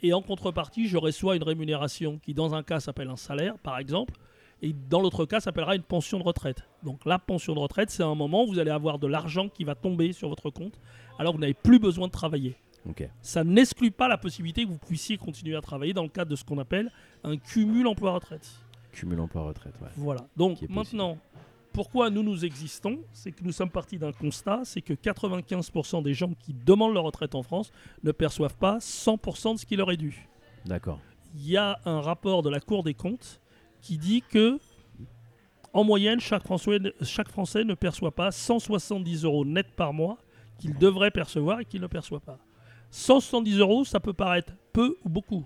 Et en contrepartie, je reçois une rémunération qui, dans un cas, s'appelle un salaire, par exemple, et dans l'autre cas, s'appellera une pension de retraite. Donc la pension de retraite, c'est un moment où vous allez avoir de l'argent qui va tomber sur votre compte, alors que vous n'avez plus besoin de travailler. Ok. Ça n'exclut pas la possibilité que vous puissiez continuer à travailler dans le cadre de ce qu'on appelle un cumul emploi-retraite. Cumul emploi-retraite. Ouais. Voilà. Donc maintenant, pourquoi nous nous existons? C'est que nous sommes partis d'un constat, c'est que 95% des gens qui demandent leur retraite en France ne perçoivent pas 100% de ce qui leur est dû. D'accord. Il y a un rapport de la Cour des comptes qui dit que en moyenne, chaque Français, chaque Français ne perçoit pas 170 euros net par mois qu'il devrait percevoir et qu'il ne perçoit pas. 170 euros, ça peut paraître peu ou beaucoup.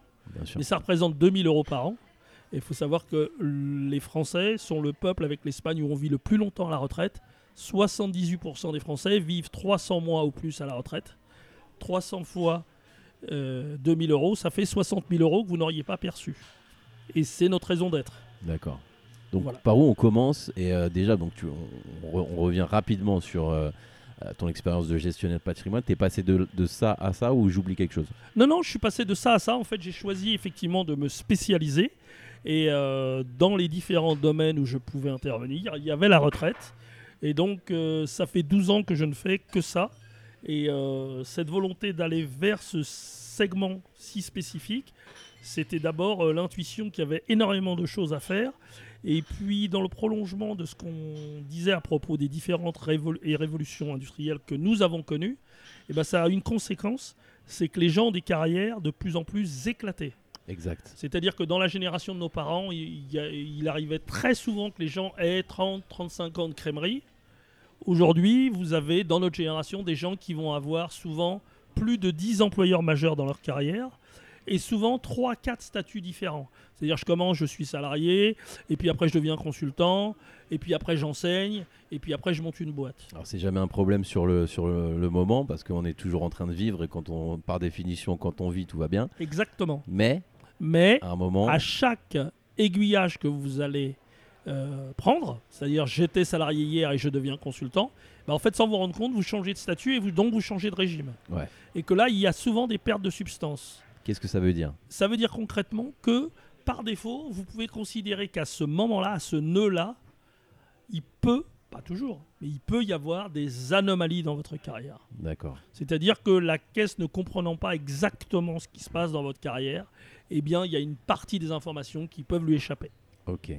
Mais ça représente 2000 euros par an. Et il faut savoir que les Français sont le peuple avec l'Espagne où on vit le plus longtemps à la retraite. 78% des Français vivent 300 mois ou plus à la retraite. 300 fois euh, 2000 euros, ça fait 60 000 euros que vous n'auriez pas perçus. Et c'est notre raison d'être. D'accord. Donc Voilà. par où on commence Et euh, déjà, donc tu, on, on re- on revient rapidement sur euh, euh, ton expérience de gestionnaire de patrimoine. T'es passé de, de ça à ça ou j'oublie quelque chose? Non, non, je suis passé de ça à ça. En fait, j'ai choisi effectivement de me spécialiser. Et euh, dans les différents domaines où je pouvais intervenir, il y avait la retraite. Et donc, ça fait 12 ans que je ne fais que ça. Et cette volonté d'aller vers ce segment si spécifique, c'était d'abord euh, l'intuition qu'il y avait énormément de choses à faire. Et puis, dans le prolongement de ce qu'on disait à propos des différentes révol- et révolutions industrielles que nous avons connues, eh ben, ça a une conséquence, c'est que les gens ont des carrières de plus en plus éclatées. Exact. C'est-à-dire que dans la génération de nos parents, il, il y a- il arrivait très souvent que les gens aient 30, 35 ans de crèmerie. Aujourd'hui, vous avez dans notre génération des gens qui vont avoir souvent plus de 10 employeurs majeurs dans leur carrière et souvent 3 4 statuts différents. C'est-à-dire je commence, je suis salarié et puis après je deviens consultant et puis après j'enseigne et puis après je monte une boîte. Alors c'est jamais un problème sur le, sur le, le moment parce qu'on est toujours en train de vivre et quand on, par définition, quand on vit, tout va bien. Exactement. Mais Mais à un moment, à chaque aiguillage que vous allez euh, prendre, c'est-à-dire j'étais salarié hier et je deviens consultant, bah, en fait sans vous rendre compte, vous changez de statut et vous, donc vous changez de régime. Ouais. Et que là, il y a souvent des pertes de substance. Qu'est-ce que ça veut dire? Ça veut dire concrètement que par défaut, vous pouvez considérer qu'à ce moment-là, à ce nœud-là, il peut, pas toujours, mais il peut y avoir des anomalies dans votre carrière. D'accord. C'est-à-dire que la caisse ne comprenant pas exactement ce qui se passe dans votre carrière, eh bien, il y a une partie des informations qui peuvent lui échapper. Ok.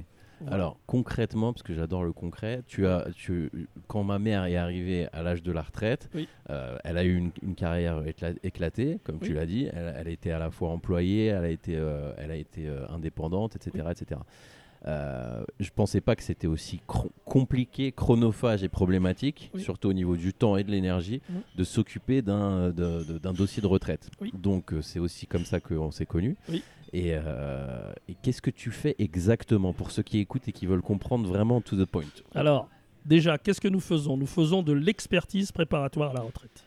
Alors concrètement, parce que j'adore le concret, tu as, tu, quand ma mère est arrivée à l'âge de la retraite, Oui. euh, elle a eu une, une carrière écla- éclatée, comme tu Oui. l'as dit. Elle, elle a été à la fois employée, elle a été, euh, elle a été euh, indépendante, etc., etc. Euh, je pensais pas que c'était aussi compliqué, chronophage et problématique, Oui. surtout au niveau du temps et de l'énergie, de s'occuper d'un dossier de retraite. Oui. Donc c'est aussi comme ça qu'on s'est connus. Et, euh, et qu'est-ce que tu fais exactement pour ceux qui écoutent et qui veulent comprendre vraiment to the point? Alors, déjà, qu'est-ce que nous faisons? Nous faisons de l'expertise préparatoire à la retraite.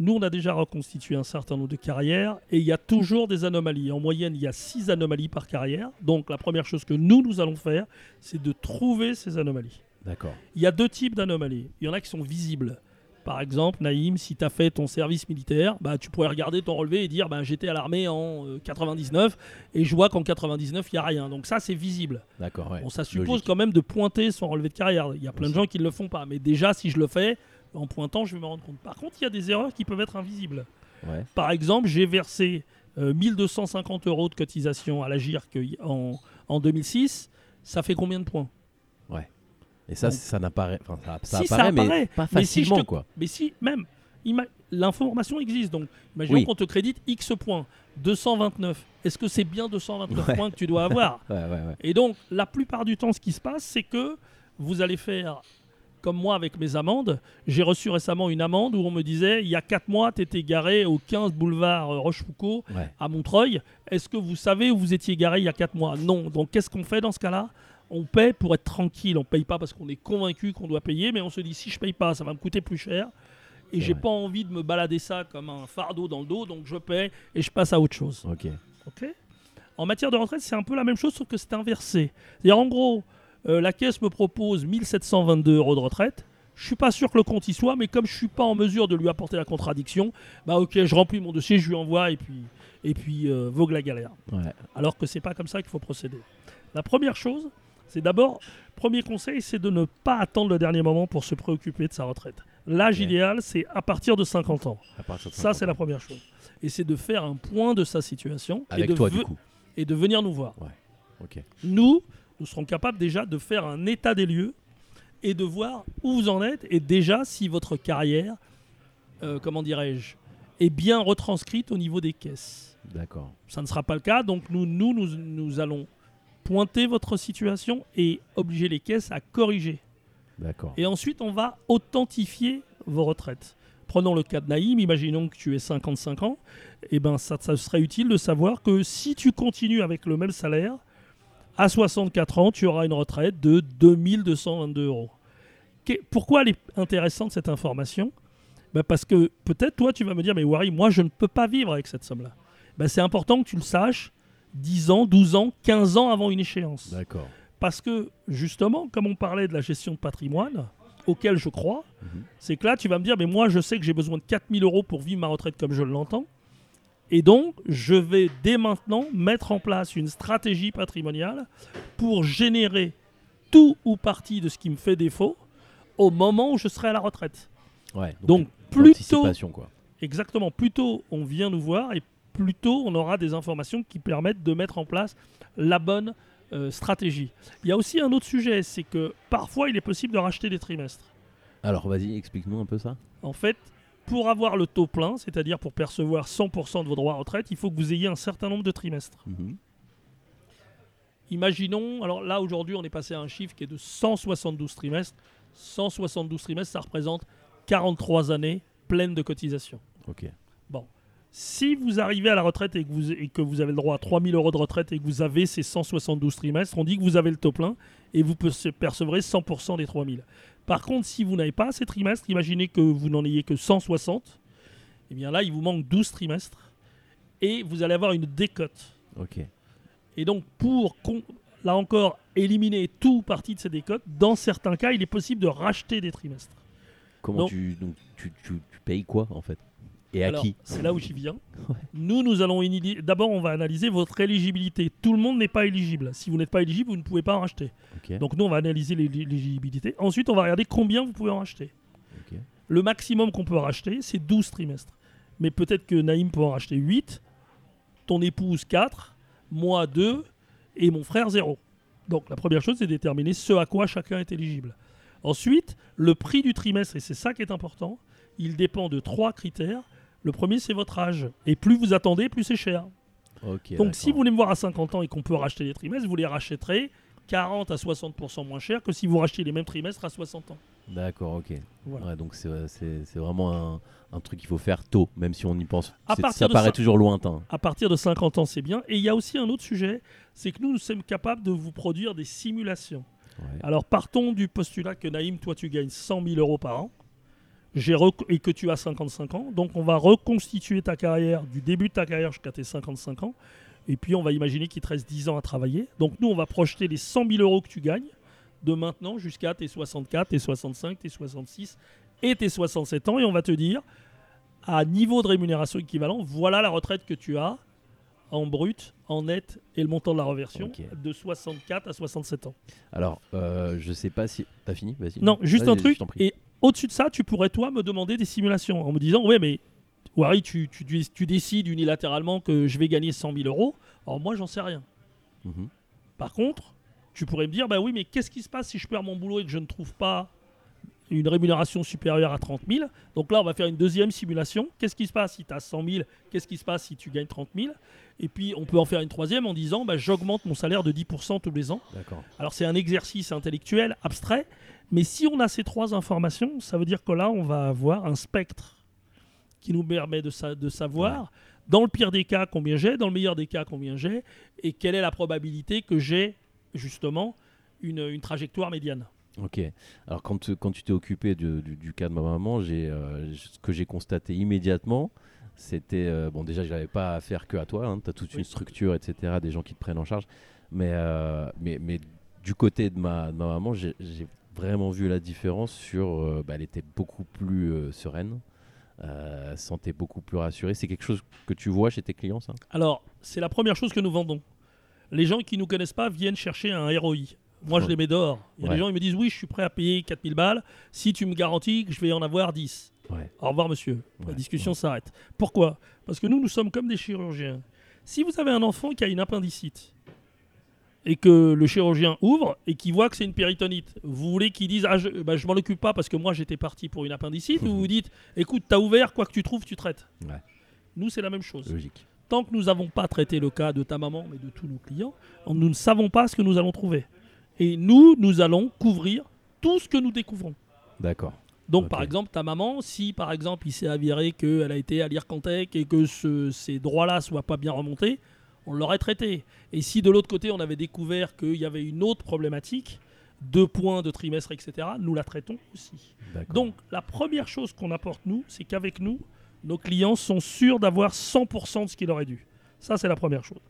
Nous, on a déjà reconstitué un certain nombre de carrières et il y a toujours des anomalies. En moyenne, il y a six anomalies par carrière. Donc, la première chose que nous, nous allons faire, c'est de trouver ces anomalies. D'accord. Il y a deux types d'anomalies. Il y en a qui sont visibles. Par exemple, Naïm, si tu as fait ton service militaire, bah, tu pourrais regarder ton relevé et dire bah, j'étais à l'armée en euh, 99 et je vois qu'en 99, il n'y a rien. Donc ça, c'est visible. D'accord, ouais. Bon, ça suppose Logique. quand même de pointer son relevé de carrière. Il y a plein de gens qui ne le font pas. Mais déjà, si je le fais, en pointant, je vais me rendre compte. Par contre, il y a des erreurs qui peuvent être invisibles. Ouais. Par exemple, j'ai versé euh, 1250 euros de cotisation à la GIRC en, en 2006. Ça fait combien de points? Et ça, Donc- ça n'apparaît, enfin, ça, Si, ça apparaît, mais apparaît. pas Mais si facilement, te- quoi. Mais si, même, l'information existe. Donc, imaginons Oui. qu'on te crédite X points, 229. Est-ce que c'est bien 229 Ouais. points que tu dois avoir? Ouais, ouais, ouais. Et donc, la plupart du temps, ce qui se passe, c'est que vous allez faire comme moi avec mes amendes. J'ai reçu récemment une amende où on me disait il y a 4 mois, tu étais garé au 15 boulevard euh, Rochefoucauld à Montreuil. Est-ce que vous savez où vous étiez garé il y a 4 mois? Non. Donc, qu'est-ce qu'on fait dans ce cas-là? On paie pour être tranquille. On paye pas parce qu'on est convaincu qu'on doit payer, mais on se dit si je paye pas, ça va me coûter plus cher. Et j'ai pas envie de me balader ça comme un fardeau dans le dos, donc je paie et je passe à autre chose. Ok. Ok en matière de retraite, c'est un peu la même chose, sauf que c'est inversé. C'est-à-dire, en gros, euh, la caisse me propose 1722 euros de retraite. Je suis pas sûr que le compte y soit, mais comme je suis pas en mesure de lui apporter la contradiction, bah ok, je remplis mon dossier, je lui envoie et puis et puis euh, vogue la galère. Ouais. Alors que c'est pas comme ça qu'il faut procéder. La première chose, c'est d'abord, premier conseil, c'est de ne pas attendre le dernier moment pour se préoccuper de sa retraite. L'âge idéal, c'est à partir de 50 ans. Ça, 50 c'est la première chose. Et c'est de faire un point de sa situation et Avec de toi, du coup. et de venir nous voir. Nous, nous serons capables déjà de faire un état des lieux et de voir où vous en êtes et déjà si votre carrière, euh, comment dirais-je, est bien retranscrite au niveau des caisses. D'accord. Ça ne sera pas le cas, donc nous, nous, nous, nous allons pointer votre situation et obliger les caisses à corriger. D'accord. Et ensuite, on va authentifier vos retraites. Prenons le cas de Naïm, imaginons que tu aies 55 ans, et ben ça, ça serait utile de savoir que si tu continues avec le même salaire, à 64 ans, tu auras une retraite de 2222 euros. Pourquoi elle est intéressante cette information? Ben Parce que peut-être toi tu vas me dire, mais Wari, moi je ne peux pas vivre avec cette somme-là. Ben, C'est important que tu le saches 10 ans, 12 ans, 15 ans avant une échéance. D'accord. Parce que, justement, comme on parlait de la gestion de patrimoine, auquel je crois, Mhm. c'est que là, tu vas me dire, mais moi, je sais que j'ai besoin de 4000 euros pour vivre ma retraite comme je l'entends. Et donc, je vais dès maintenant mettre en place une stratégie patrimoniale pour générer tout ou partie de ce qui me fait défaut au moment où je serai à la retraite. Ouais. Donc, plutôt, l'anticipation, quoi. exactement, plus tôt on vient nous voir et plus tôt on aura des informations qui permettent de mettre en place la bonne euh, stratégie. Il y a aussi un autre sujet, c'est que parfois il est possible de racheter des trimestres. Alors, vas-y, explique-nous un peu ça. En fait, pour avoir le taux plein, c'est-à-dire pour percevoir 100% de vos droits à retraite, il faut que vous ayez un certain nombre de trimestres. Mhm. Imaginons, alors là aujourd'hui on est passé à un chiffre qui est de 172 trimestres. 172 trimestres, ça représente 43 années pleines de cotisations. Ok. Si vous arrivez à la retraite et que vous, et que vous avez le droit à 3000 euros de retraite et que vous avez ces 172 trimestres, on dit que vous avez le taux plein et vous perce- percevrez 100% des 3000. Par contre, si vous n'avez pas ces trimestres, imaginez que vous n'en ayez que 160, et bien là, il vous manque 12 trimestres et vous allez avoir une décote. Ok. Et donc, pour, là encore, éliminer tout parti de ces décotes, dans certains cas, il est possible de racheter des trimestres. Comment Donc- tu, donc, tu, tu, tu payes quoi, en fait? Et à Alors, qui C'est là où j'y viens. Nous, nous allons d'abord, on va analyser votre éligibilité. Tout le monde n'est pas éligible. Si vous n'êtes pas éligible, vous ne pouvez pas en racheter. Ok. Donc nous, on va analyser l'é- l'éligibilité. Ensuite, on va regarder combien vous pouvez en racheter. Ok. Le maximum qu'on peut racheter, c'est 12 trimestres. Mais peut-être que Naïm peut en racheter 8, ton épouse 4, moi 2 et mon frère 0. Donc la première chose, c'est déterminer ce à quoi chacun est éligible. Ensuite, le prix du trimestre, et c'est ça qui est important, il dépend de trois critères. Le premier, c'est votre âge. Et plus vous attendez, plus c'est cher. Donc si vous voulez me voir à 50 ans et qu'on peut racheter les trimestres, vous les rachèterez 40 à 60% moins cher que si vous rachetiez les mêmes trimestres à 60 ans. D'accord, ok. Voilà. Ouais, donc c'est vraiment un, un truc qu'il faut faire tôt, même si on y pense. À ça paraît toujours lointain. À partir de 50 ans, c'est bien. Et il y a aussi un autre sujet, c'est que nous, nous sommes capables de vous produire des simulations. Ouais. Alors partons du postulat que Naïm, toi tu gagnes 100 000 euros par an et que tu as 55 ans. Donc on va reconstituer ta carrière du début de ta carrière jusqu'à tes 55 ans. Et puis on va imaginer qu'il te reste 10 ans à travailler. Donc nous on va projeter les 100 000 euros que tu gagnes de maintenant jusqu'à tes 64, tes 65, tes 66 et tes 67 ans. Et on va te dire, à niveau de rémunération équivalent, voilà la retraite que tu as en brut, en net et le montant de la reversion de 64 à 67 ans. Alors, euh, je sais pas si. T'as fini? Vas-y. Non, juste un truc. Et au-dessus de ça, tu pourrais, toi, me demander des simulations en me disant Ouais, mais Wari, tu, tu, tu- tu décides unilatéralement que je vais gagner 100 000 euros. Alors, moi, j'en sais rien. Mhm. Par contre, tu pourrais me dire Bah oui, mais qu'est-ce qui se passe si je perds mon boulot et que je ne trouve pas une rémunération supérieure à 30 000 Donc là, on va faire une deuxième simulation. Qu'est-ce qui se passe si tu as 100 000 Qu'est-ce qui se passe si tu gagnes 30 000 Et puis, on peut en faire une troisième en disant bah, J'augmente mon salaire de 10% tous les ans. Alors c'est un exercice intellectuel abstrait, mais si on a ces trois informations, ça veut dire que là, on va avoir un spectre qui nous permet de, sa- de savoir, dans le pire des cas, combien j'ai, dans le meilleur des cas, combien j'ai, et quelle est la probabilité que j'ai justement une, une trajectoire médiane. Ok. Alors, quand, tu- quand tu t'es occupé du, du- du cas de ma maman, j'ai, euh, ce que j'ai constaté immédiatement, c'était. euh, bon, déjà, je n'avais pas affaire que à toi. tu as toute Oui. une structure, etc., des gens qui te prennent en charge. Mais, euh, mais, mais du côté de ma, de ma maman, j'ai, vraiment vu la différence sur. bah, elle était beaucoup plus sereine. Sentait beaucoup plus rassurée. C'est quelque chose que tu vois chez tes clients, ça? Alors, c'est la première chose que nous vendons. Les gens qui ne nous connaissent pas viennent chercher un ROI. Moi, je les mets dehors. Il y a Ouais. des gens qui me disent Oui, je suis prêt à payer 4000 balles si tu me garantis que je vais en avoir 10. Ouais. Au revoir, monsieur. La discussion s'arrête. Pourquoi? Parce que nous, nous sommes comme des chirurgiens. Si vous avez un enfant qui a une appendicite et que le chirurgien ouvre et qu'il voit que c'est une péritonite, vous voulez qu'il dise ah, je, bah, je m'en occupe pas parce que moi j'étais parti pour une appendicite ou vous dites écoute, t'as ouvert, quoi que tu trouves, tu traites. Nous, c'est la même chose. Logique. Tant que nous n'avons pas traité le cas de ta maman, mais de tous nos clients, nous ne savons pas ce que nous allons trouver. Et nous, nous allons couvrir tout ce que nous découvrons. D'accord. Donc, par exemple, ta maman, si par exemple il s'est avéré qu'elle a été à l'IRCantec et que ce- ces droits-là soient pas bien remontés, on l'aurait traité. Et si de l'autre côté on avait découvert qu'il y avait une autre problématique, deux points de trimestre, etc., nous la traitons aussi. D'accord. Donc, la première chose qu'on apporte nous, c'est qu'avec nous, nos clients sont sûrs d'avoir 100% de ce qu'il aurait dû. Ça, c'est la première chose.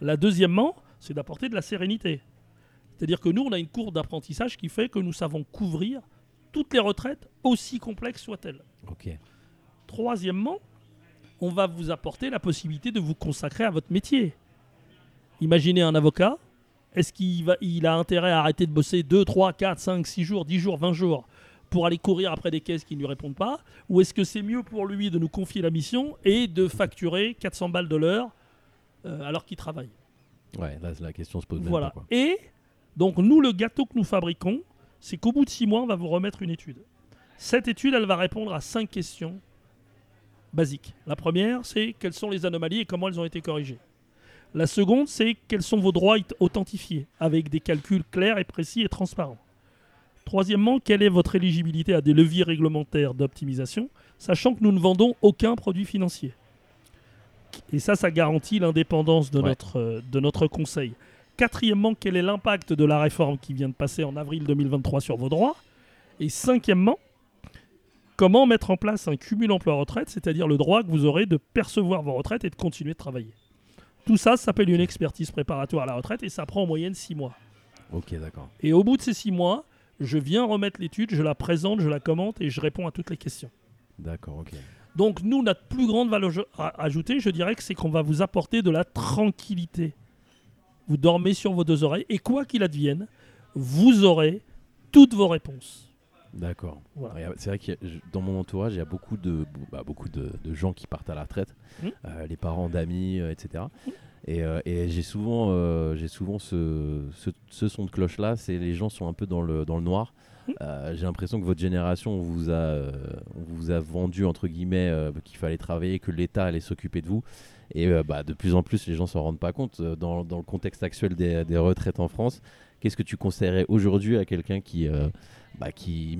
La deuxièmement, c'est d'apporter de la sérénité. C'est-à-dire que nous, on a une courbe d'apprentissage qui fait que nous savons couvrir toutes les retraites, aussi complexes soient-elles. Troisièmement, on va vous apporter la possibilité de vous consacrer à votre métier. Imaginez un avocat, est-ce qu'il va, il a intérêt à arrêter de bosser 2, 3, 4, 5, 6 jours, 10 jours, 20 jours pour aller courir après des caisses qui ne lui répondent pas? Ou est-ce que c'est mieux pour lui de nous confier la mission et de facturer 400 balles de l'heure euh, alors qu'il travaille? Ouais, là, la question se pose même Voilà. pas. Quoi. Et donc, nous, le gâteau que nous fabriquons, c'est qu'au bout de six mois, on va vous remettre une étude. Cette étude, elle va répondre à cinq questions basiques. La première, c'est quelles sont les anomalies et comment elles ont été corrigées. La seconde, c'est quels sont vos droits it- authentifiés, avec des calculs clairs et précis et transparents. Troisièmement, quelle est votre éligibilité à des leviers réglementaires d'optimisation, sachant que nous ne vendons aucun produit financier. Et ça, ça garantit l'indépendance de, Ouais. notre, euh, de notre conseil. Quatrièmement, quel est l'impact de la réforme qui vient de passer en avril 2023 sur vos droits? Et cinquièmement, comment mettre en place un cumul emploi-retraite, c'est-à-dire le droit que vous aurez de percevoir vos retraites et de continuer de travailler? Tout ça, ça s'appelle une expertise préparatoire à la retraite et ça prend en moyenne six mois. Ok, d'accord. Et au bout de ces six mois, je viens remettre l'étude, je la présente, je la commente et je réponds à toutes les questions. D'accord, ok. Donc nous, notre plus grande valeur ajoutée, je dirais que c'est qu'on va vous apporter de la tranquillité. Vous dormez sur vos deux oreilles et quoi qu'il advienne, vous aurez toutes vos réponses. D'accord. Voilà. Ouais, C'est vrai que dans mon entourage, il y a beaucoup de, bah, beaucoup de, de gens qui partent à la retraite, Mhm. euh, les parents d'amis, euh, etc. Et, euh, et j'ai souvent, euh, j'ai souvent ce, ce, ce son de cloche-là, c'est les gens sont un peu dans le, dans le noir. Euh, j'ai l'impression que votre génération, on vous a, euh, on vous a vendu, entre guillemets, euh, qu'il fallait travailler, que l'État allait s'occuper de vous. Et euh, bah, de plus en plus, les gens s'en rendent pas compte. Euh, Dans, le contexte actuel des, retraites en France, Qu'est-ce que tu conseillerais aujourd'hui à quelqu'un qui, euh, bah, qui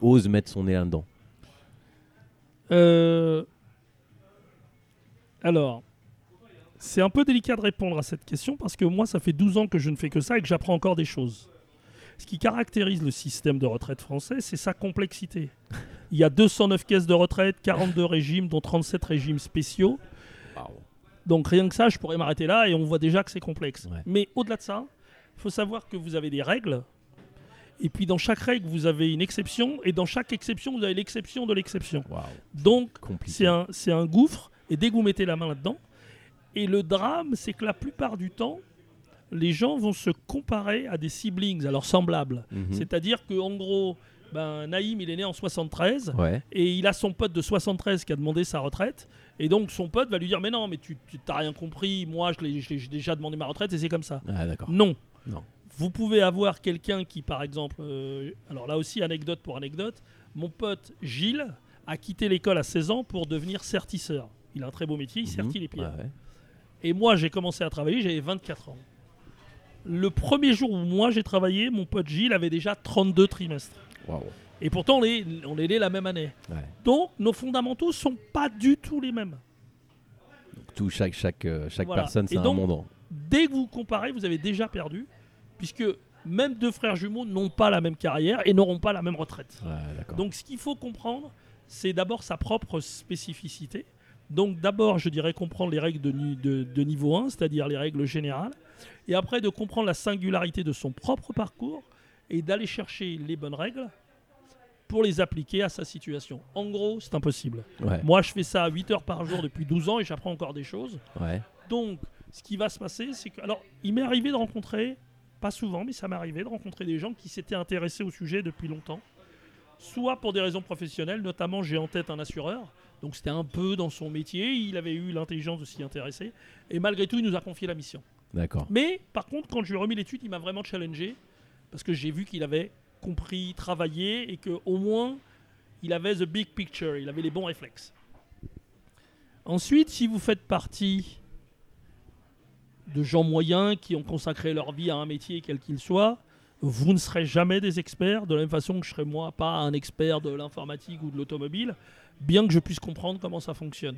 ose mettre son nez là-dedans? Euh, Alors, c'est un peu délicat de répondre à cette question parce que moi, ça fait 12 ans que je ne fais que ça et que j'apprends encore des choses. Ce qui caractérise le système de retraite français, c'est sa complexité. Il y a 209 caisses de retraite, 42 régimes, dont 37 régimes spéciaux. Donc rien que ça, je pourrais m'arrêter là et on voit déjà que c'est complexe. Ouais. Mais au-delà de ça, il faut savoir que vous avez des règles. Et puis dans chaque règle, vous avez une exception. Et dans chaque exception, vous avez l'exception de l'exception. Donc c'est un, gouffre, et dès que vous mettez la main là-dedans, et le drame, c'est que la plupart du temps, les gens vont se comparer à des siblings, alors semblables. Mhm. C'est-à-dire que en gros, ben, Naïm, il est né en 73, Ouais, et il a son pote de 73 qui a demandé sa retraite, et donc son pote va lui dire, mais non, mais tu t'as rien compris, moi j'ai déjà demandé ma retraite, et c'est comme ça. ah. Non. Non. Vous pouvez avoir quelqu'un qui, par exemple, euh, alors là aussi, anecdote pour anecdote, mon pote Gilles a quitté l'école à 16 ans pour devenir sertisseur. Il a un très beau métier, il Mhm. sertit les pierres. Ouais, ouais. Et moi, j'ai commencé à travailler, j'avais 24 ans. Le premier jour où moi j'ai travaillé, mon pote Gilles avait déjà 32 trimestres. Et pourtant, on est, on est né la même année. Ouais. Donc, nos fondamentaux sont pas du tout les mêmes. Tout, chaque, chaque, euh, chaque Voilà. personne, c'est un donc, monde. dès que vous comparez, vous avez déjà perdu, puisque même deux frères jumeaux n'ont pas la même carrière et n'auront pas la même retraite. Ouais. Donc ce qu'il faut comprendre, c'est d'abord sa propre spécificité. Donc d'abord, je dirais comprendre les règles de, ni- de- de niveau 1, c'est-à-dire les règles générales, et après de comprendre la singularité de son propre parcours et d'aller chercher les bonnes règles pour les appliquer à sa situation. En gros, c'est impossible. Ouais, Moi, je fais ça 8 heures par jour depuis 12 ans et j'apprends encore des choses. ouais. Donc, ce qui va se passer, c'est que. Alors, il m'est arrivé de rencontrer, pas souvent, mais ça m'est arrivé de rencontrer des gens qui s'étaient intéressés au sujet depuis longtemps. Soit pour des raisons professionnelles, notamment j'ai en tête un assureur. Donc, c'était un peu dans son métier, il avait eu l'intelligence de s'y intéresser. Et malgré tout, il nous a confié la mission. D'accord. Mais, par contre, quand je lui ai remis l'étude, il m'a vraiment challengé. Parce que j'ai vu qu'il avait compris, travaillé et qu'au moins, il avait the big picture, il avait les bons réflexes. Ensuite, si vous faites partie de gens moyens qui ont consacré leur vie à un métier quel qu'il soit, vous ne serez jamais des experts, de la même façon que je serai moi pas un expert de l'informatique ou de l'automobile, bien que je puisse comprendre comment ça fonctionne.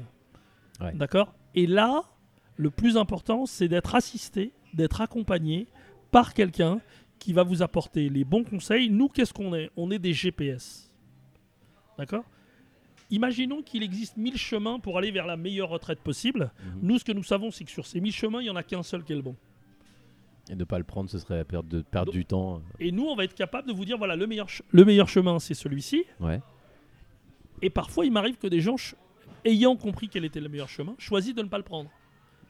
Ouais. D'accord? Et là, le plus important, c'est d'être assisté, d'être accompagné par quelqu'un qui va vous apporter les bons conseils. Nous, qu'est-ce qu'on est? On est des GPS. D'accord? Imaginons qu'il existe 1000 chemins pour aller vers la meilleure retraite possible. Mhm. Nous, ce que nous savons, c'est que sur ces 1000 chemins, il n'y en a qu'un seul qui est le bon. Et de pas le prendre, ce serait perdre, de, perdre Donc- du temps. Et nous, on va être capable de vous dire, voilà, le meilleur, ch- le meilleur chemin, c'est celui-ci. Ouais. Et parfois, il m'arrive que des gens, ayant compris quel était le meilleur chemin, choisissent de ne pas le prendre.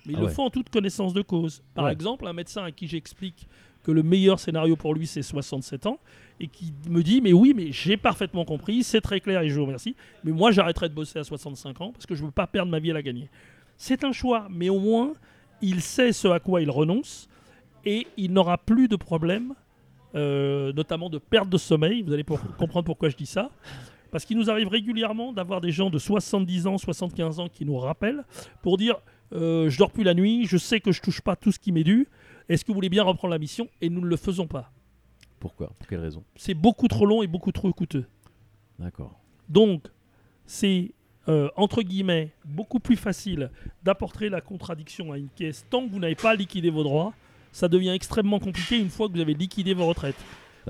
Mais ils Ah le ouais. font en toute connaissance de cause. Par Ouais. exemple, un médecin à qui j'explique que le meilleur scénario pour lui, c'est 67 ans, et qui me dit, mais oui, mais j'ai parfaitement compris, c'est très clair et je vous remercie, mais moi, j'arrêterai de bosser à 65 ans parce que je ne veux pas perdre ma vie à la gagner. C'est un choix, mais au moins, il sait ce à quoi il renonce, et il n'aura plus de problème, euh, notamment de perte de sommeil. Vous allez pour- comprendre pourquoi je dis ça. Parce qu'il nous arrive régulièrement d'avoir des gens de 70 ans, 75 ans qui nous rappellent pour dire euh, Je dors plus la nuit, je sais que je touche pas tout ce qui m'est dû. Est-ce que vous voulez bien reprendre la mission Et nous ne le faisons pas. Pourquoi? Pour quelle raison? C'est beaucoup trop long et beaucoup trop coûteux. D'accord. Donc, c'est euh, entre guillemets beaucoup plus facile d'apporter la contradiction à une caisse tant que vous n'avez pas liquidé vos droits. Ça devient extrêmement compliqué une fois que vous avez liquidé vos retraites.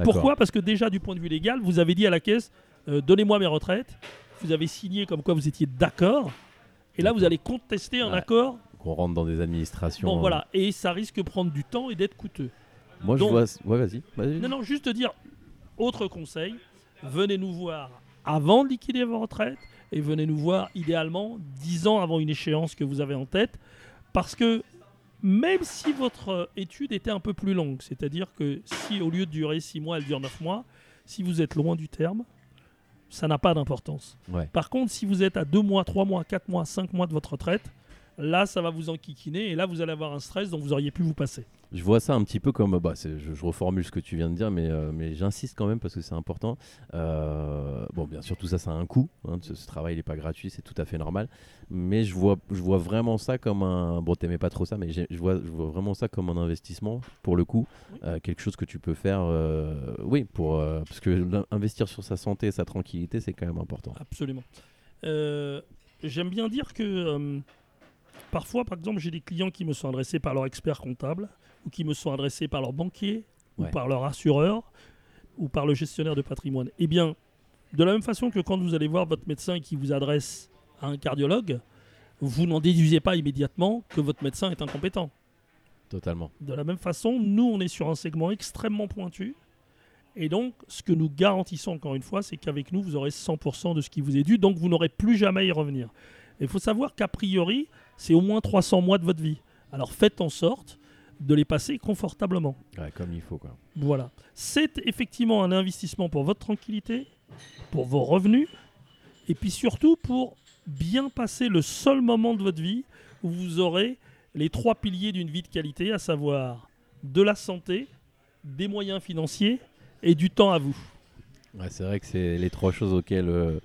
Pourquoi? Parce que déjà, du point de vue légal, vous avez dit à la caisse euh, donnez-moi mes retraites. Vous avez signé comme quoi vous étiez d'accord. Et là, vous allez contester un Ouais. accord. Qu'on rentre dans des administrations. Bon, voilà. Et ça risque de prendre du temps et d'être coûteux. Moi, Donc- je vois. Ouais, vas-y. Non, non, juste dire autre conseil venez nous voir avant de liquider vos retraites et venez nous voir idéalement 10 ans avant une échéance que vous avez en tête. Parce que même si votre étude était un peu plus longue, c'est-à-dire que si au lieu de durer 6 mois, elle dure 9 mois, si vous êtes loin du terme, ça n'a pas d'importance. Ouais. Par contre, si vous êtes à 2 mois, 3 mois, 4 mois, 5 mois de votre retraite, là, ça va vous enquiquiner et là, vous allez avoir un stress dont vous auriez pu vous passer. Je vois ça un petit peu comme, bah, je, je reformule ce que tu viens de dire, mais, euh, mais j'insiste quand même parce que c'est important. Euh, bon, bien sûr, tout ça, ça a un coût. hein, ce, ce travail n'est pas gratuit, c'est tout à fait normal. Mais je vois, je vois vraiment ça comme un. Bon, t'aimais pas trop ça, mais je vois, je vois vraiment ça comme un investissement, pour le coup. Euh, quelque chose que tu peux faire, oui, pour, parce que investir sur sa santé, sa tranquillité, c'est quand même important. Absolument. J'aime bien dire que parfois, par exemple, j'ai des clients qui me sont adressés par leur expert comptable ou qui me sont adressés par leur banquier Ouais. ou par leur assureur ou par le gestionnaire de patrimoine. Eh bien, de la même façon que quand vous allez voir votre médecin qui vous adresse à un cardiologue, vous n'en déduisez pas immédiatement que votre médecin est incompétent. Totalement. De la même façon, nous, on est sur un segment extrêmement pointu. Et donc, ce que nous garantissons encore une fois, c'est qu'avec nous, vous aurez 100% de ce qui vous est dû. Donc, vous n'aurez plus jamais à y revenir. Il faut savoir qu'a priori, c'est au moins 300 mois de votre vie. Alors, faites en sorte de les passer confortablement. Ouais, comme il faut, quoi. Voilà. C'est effectivement un investissement pour votre tranquillité, pour vos revenus, et puis surtout pour bien passer le seul moment de votre vie où vous aurez les trois piliers d'une vie de qualité, à savoir de la santé, des moyens financiers et du temps à vous. Ouais, c'est vrai que c'est les trois choses auxquelles euh,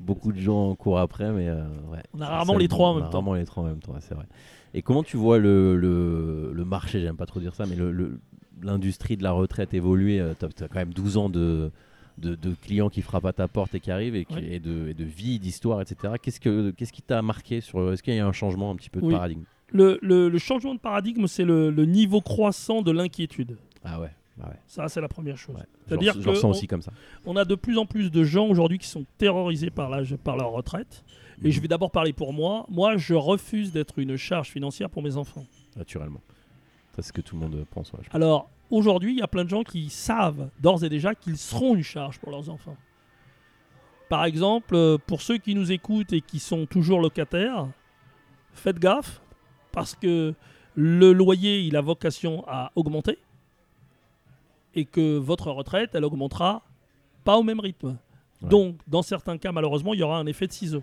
beaucoup de gens courent après, mais euh, ouais. On a rarement les trois en même temps. Rarement les trois en même temps, c'est vrai. Et comment tu vois le, le, le marché, j'aime pas trop dire ça, mais le- l'industrie de la retraite évoluer Tu as, quand même 12 ans de, de, de clients qui frappent à ta porte et qui arrivent, et, qui- Ouais. et de, et de vie, d'histoire, etc. Qu'est-ce, que, qu'est-ce qui t'a marqué sur, Est-ce qu'il y a un changement un petit peu de Oui. paradigme? Le, changement de paradigme, c'est le niveau croissant de l'inquiétude. Ah ouais, ouais. Ça, c'est la première chose. ouais. C'est-à-dire que on- aussi comme ça. on a de plus en plus de gens aujourd'hui qui sont terrorisés par, l'âge- par leur retraite. Et je vais d'abord parler pour moi. Moi, je refuse d'être une charge financière pour mes enfants. Naturellement. C'est ce que tout le monde pense. ouais, pense. Alors, aujourd'hui, il y a plein de gens qui savent d'ores et déjà qu'ils seront une charge pour leurs enfants. Par exemple, euh, pour ceux qui nous écoutent et qui sont toujours locataires, faites gaffe parce que le loyer, il a vocation à augmenter et que votre retraite, elle augmentera pas au même rythme. Ouais. Donc, dans certains cas, malheureusement, il y aura un effet de ciseau.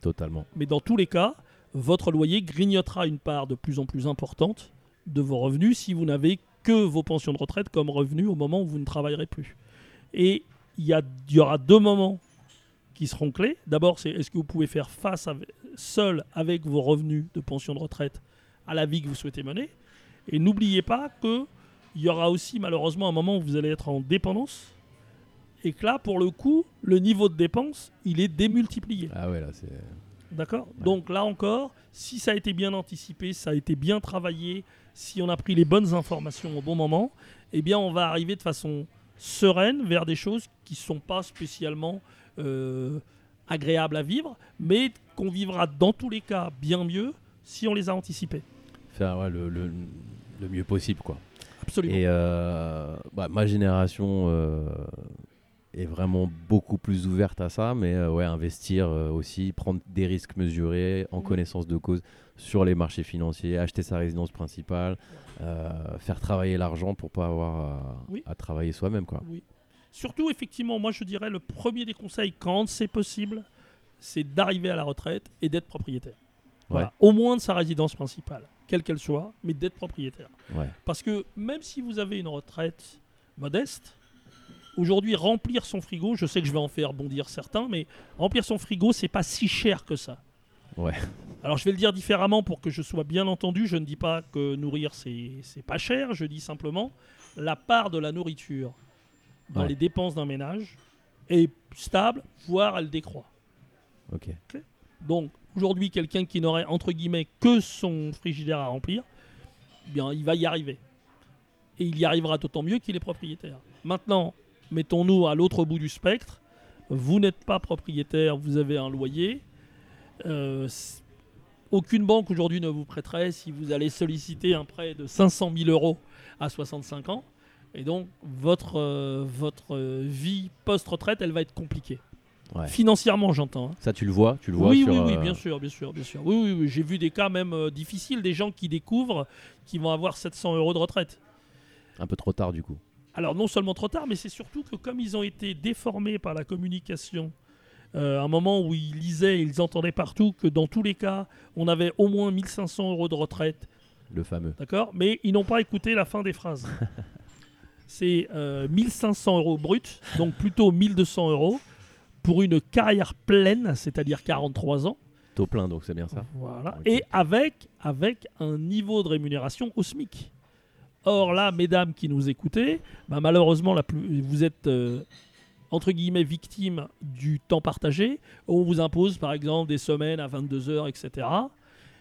Totalement. Mais dans tous les cas, votre loyer grignotera une part de plus en plus importante de vos revenus si vous n'avez que vos pensions de retraite comme revenus au moment où vous ne travaillerez plus. Et il y, y aura deux moments qui seront clés. D'abord, c'est est-ce que vous pouvez faire face avec- seul avec vos revenus de pension de retraite à la vie que vous souhaitez mener. Et n'oubliez pas que il y aura aussi malheureusement un moment où vous allez être en dépendance et que là, pour le coup, le niveau de dépense, il est démultiplié. Ah ouais, là, c'est. D'accord Donc là encore, si ça a été bien anticipé, ça a été bien travaillé, si on a pris les bonnes informations au bon moment, eh bien on va arriver de façon sereine vers des choses qui ne sont pas spécialement euh, agréables à vivre, mais qu'on vivra dans tous les cas bien mieux si on les a anticipées. Faire ouais, le, le, le mieux possible, quoi. Absolument. Et euh, bah, ma génération euh, est vraiment beaucoup plus ouverte à ça, mais euh, ouais, investir aussi, prendre des risques mesurés en Mhm. connaissance de cause sur les marchés financiers, acheter sa résidence principale, euh, faire travailler l'argent pour pas avoir à, Oui. à travailler soi-même, quoi. Oui. Surtout, effectivement, moi je dirais le premier des conseils, quand c'est possible, c'est d'arriver à la retraite et d'être propriétaire. Voilà. Au moins de sa résidence principale, quelle qu'elle soit, mais d'être propriétaire. Ouais. Parce que même si vous avez une retraite modeste, aujourd'hui remplir son frigo, je sais que je vais en faire bondir certains, mais remplir son frigo, c'est pas si cher que ça. Ouais. Alors je vais le dire différemment pour que je sois bien entendu. Je ne dis pas que nourrir c'est pas cher. Je dis simplement la part de la nourriture dans Ouais. les dépenses d'un ménage est stable, voire elle décroît. Ok? Donc aujourd'hui, quelqu'un qui n'aurait entre guillemets que son frigidaire à remplir, eh bien il va y arriver. Et il y arrivera d'autant mieux qu'il est propriétaire. Maintenant, mettons-nous à l'autre bout du spectre. Vous n'êtes pas propriétaire, vous avez un loyer. Euh, aucune banque aujourd'hui ne vous prêterait si vous allez solliciter un prêt de 500 000 euros à 65 ans. Et donc, votre, euh, votre euh, vie post-retraite, elle va être compliquée. Ouais. Financièrement, j'entends. hein. Ça, tu le vois, tu le vois Oui, sur, oui, oui, euh, bien sûr, bien sûr, bien sûr. Oui, oui, oui, j'ai vu des cas même euh, difficiles, des gens qui découvrent qu'ils vont avoir 700 euros de retraite. un peu trop tard du coup. Alors non seulement trop tard, mais c'est surtout que comme ils ont été déformés par la communication, euh, à un moment où ils lisaient, ils entendaient partout que dans tous les cas, on avait au moins 1500 euros de retraite, Le fameux. d'accord? Mais ils n'ont pas écouté la fin des phrases. c'est euh, 1500 euros brut, donc plutôt 1200 euros, pour une carrière pleine, c'est-à-dire 43 ans. Taux plein, donc c'est bien ça. Voilà. Et avec, avec un niveau de rémunération au SMIC. Or là, mesdames qui nous écoutez, bah, malheureusement, la plus, vous êtes euh, entre guillemets victime du temps partagé. On vous impose par exemple des semaines à 22 heures, etc.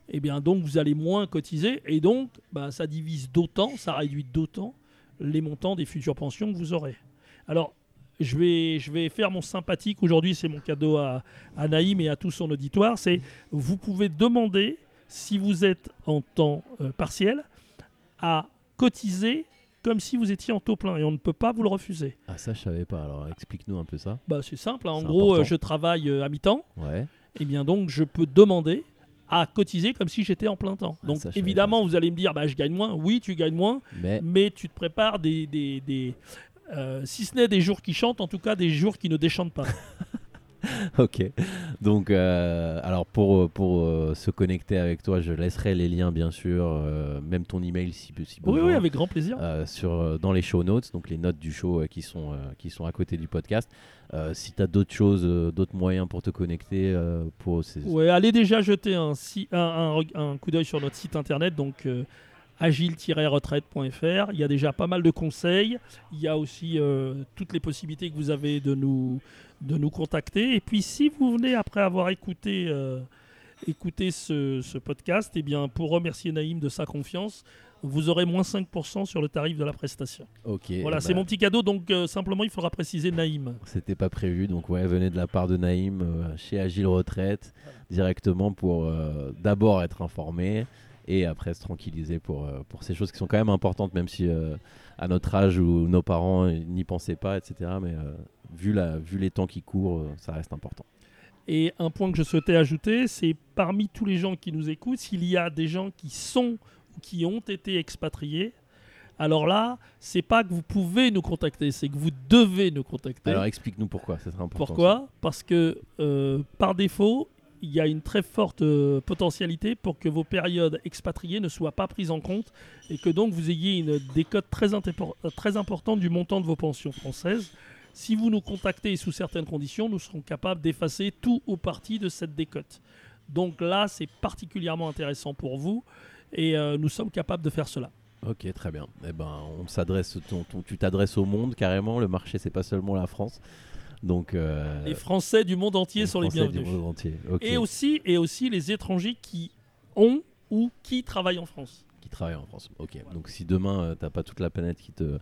Et bien donc vous allez moins cotiser et donc bah, ça divise d'autant, ça réduit d'autant les montants des futures pensions que vous aurez. Alors je vais, je vais faire mon sympathique aujourd'hui, c'est mon cadeau à, à Naïm et à tout son auditoire, c'est vous pouvez demander si vous êtes en temps euh, partiel à cotiser comme si vous étiez en taux plein et on ne peut pas vous le refuser. Ah, ça, je savais pas. Alors, explique-nous un peu ça. Bah, c'est simple, hein. en gros important. euh, je travaille euh, à mi-temps Ouais. et bien donc je peux demander à cotiser comme si j'étais en plein temps. Ah, Donc évidemment vous allez me dire bah, je gagne moins, oui tu gagnes moins, Mais mais tu te prépares des... des, des, euh, si ce n'est des jours qui chantent, en tout cas des jours qui ne déchantent pas. ok. Donc, euh, alors pour, pour euh, se connecter avec toi, je laisserai les liens, bien sûr, euh, même ton email si, si oui, oui, avec grand plaisir. sur, dans les show notes, donc les notes du show qui, sont, qui sont à côté du podcast. Si tu as d'autres choses, d'autres moyens pour te connecter, pour ces- Ouais, allez déjà jeter un, si- un, un coup d'œil sur notre site internet, donc agile-retraite.fr. Il y a déjà pas mal de conseils. Il y a aussi euh, toutes les possibilités que vous avez de nous, de nous contacter. Et puis, si vous venez après avoir écouté, euh, écouté ce, ce podcast, eh bien, pour remercier Naïm de sa confiance, vous aurez moins 5% sur le tarif de la prestation. Ok. voilà, bah, c'est mon petit cadeau. Donc, euh, simplement, il faudra préciser Naïm. C'était pas prévu, donc ouais, venez de la part de Naïm chez Agile Retraite directement pour d'abord être informé et après se tranquilliser pour, euh, pour ces choses qui sont quand même importantes, même si euh, à notre âge où nos parents n'y pensaient pas, etc. Mais euh, vu, la, vu les temps qui courent, ça reste important. Et un point que je souhaitais ajouter, c'est parmi tous les gens qui nous écoutent, s'il y a des gens qui sont ou qui ont été expatriés, alors là, c'est pas que vous pouvez nous contacter, c'est que vous devez nous contacter. Alors explique-nous pourquoi, ça serait important. Pourquoi? Parce que euh, par défaut, il y a une très forte euh, potentialité pour que vos périodes expatriées ne soient pas prises en compte et que donc vous ayez une décote très, euh, très importante du montant de vos pensions françaises. Si vous nous contactez sous certaines conditions, nous serons capables d'effacer tout ou partie de cette décote. Donc là, c'est particulièrement intéressant pour vous et euh, nous sommes capables de faire cela. Ok, très bien. Eh ben, on s'adresse, tu t'adresses au monde carrément. Le marché, c'est pas seulement la France. Donc, euh, Les Français du monde entier sont les du bienvenus. monde entier. Ok. Et aussi, et aussi les étrangers qui ont ou qui travaillent en France. qui travaillent en France. Ok. Donc si demain euh, t'as pas toute la planète qui te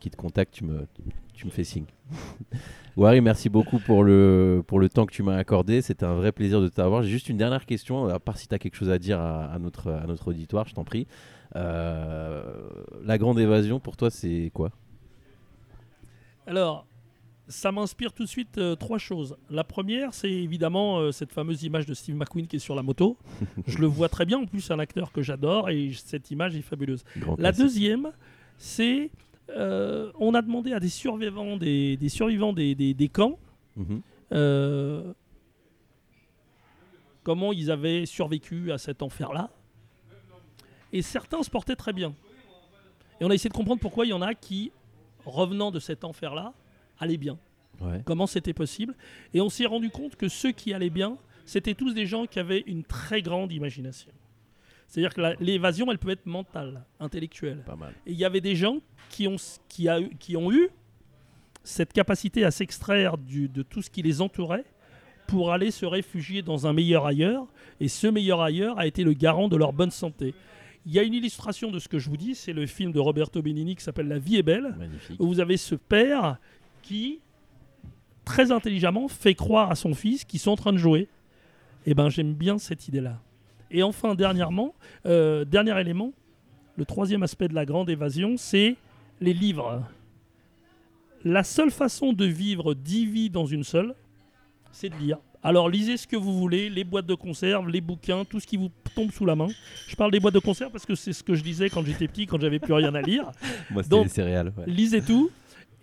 qui te contacte, tu me tu me fais signe. Wari, merci beaucoup pour le pour le temps que tu m'as accordé. C'était un vrai plaisir de t'avoir. J'ai juste une dernière question, à part si tu as quelque chose à dire à, à notre à notre auditoire, je t'en prie. Euh, la grande évasion pour toi, c'est quoi? Alors, ça m'inspire tout de suite euh, trois choses. La première, c'est évidemment euh, cette fameuse image de Steve McQueen qui est sur la moto. Je le vois très bien, en plus, c'est un acteur que j'adore et cette image est fabuleuse. Grand La classique. deuxième, c'est euh, on a demandé à des survivants des, des survivants des, des- des camps Mhm. comment ils avaient survécu à cet enfer-là. Et certains se portaient très bien. Et on a essayé de comprendre pourquoi il y en a qui, revenant de cet enfer-là, allaient bien. Ouais. Comment c'était possible. Et on s'est rendu compte que ceux qui allaient bien, c'était tous des gens qui avaient une très grande imagination. C'est-à-dire que l'évasion, elle peut être mentale, intellectuelle. Pas mal. Et il y avait des gens qui ont, qui a eu- qui ont eu cette capacité à s'extraire de tout ce qui les entourait pour aller se réfugier dans un meilleur ailleurs. Et ce meilleur ailleurs a été le garant de leur bonne santé. Il y a une illustration de ce que je vous dis, c'est le film de Roberto Benigni qui s'appelle La vie est belle, Magnifique. où vous avez ce père qui, très intelligemment, fait croire à son fils qu'ils sont en train de jouer. Et ben j'aime bien cette idée-là. Et enfin, dernièrement, euh, dernier élément, le troisième aspect de la grande évasion, c'est les livres. La seule façon de vivre dix vies dans une seule, c'est de lire. Alors lisez ce que vous voulez, les boîtes de conserve, les bouquins, tout ce qui vous tombe sous la main. Je parle des boîtes de conserve parce que c'est ce que je lisais quand j'étais petit, quand j'avais plus rien à lire. Moi, c'était les céréales. ouais. Lisez tout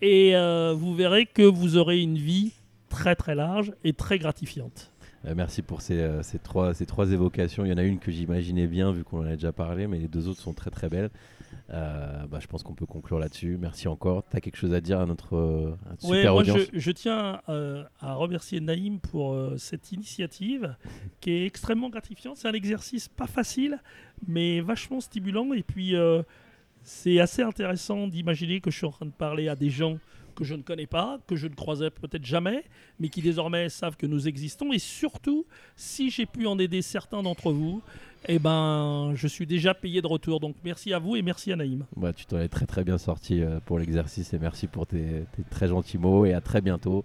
et euh, vous verrez que vous aurez une vie très très large et très gratifiante. Euh, merci pour ces, euh, ces, trois, ces trois évocations. Il y en a une que j'imaginais bien vu qu'on en a déjà parlé, mais les deux autres sont très très belles. Bah, je pense qu'on peut conclure là-dessus. Merci encore. Tu as quelque chose à dire à notre à notre Ouais, super moi, audience? je, je tiens à remercier Naïm pour cette initiative qui est extrêmement gratifiante. C'est un exercice pas facile, mais vachement stimulant. Et puis, c'est assez intéressant d'imaginer que je suis en train de parler à des gens que je ne connais pas, que je ne croisais peut-être jamais, mais qui désormais savent que nous existons. Et surtout, si j'ai pu en aider certains d'entre vous, eh ben, je suis déjà payé de retour. Donc, merci à vous et merci à Naïm. Bah, tu t'en es très très bien sorti euh, pour l'exercice et merci pour tes, tes très gentils mots et à très bientôt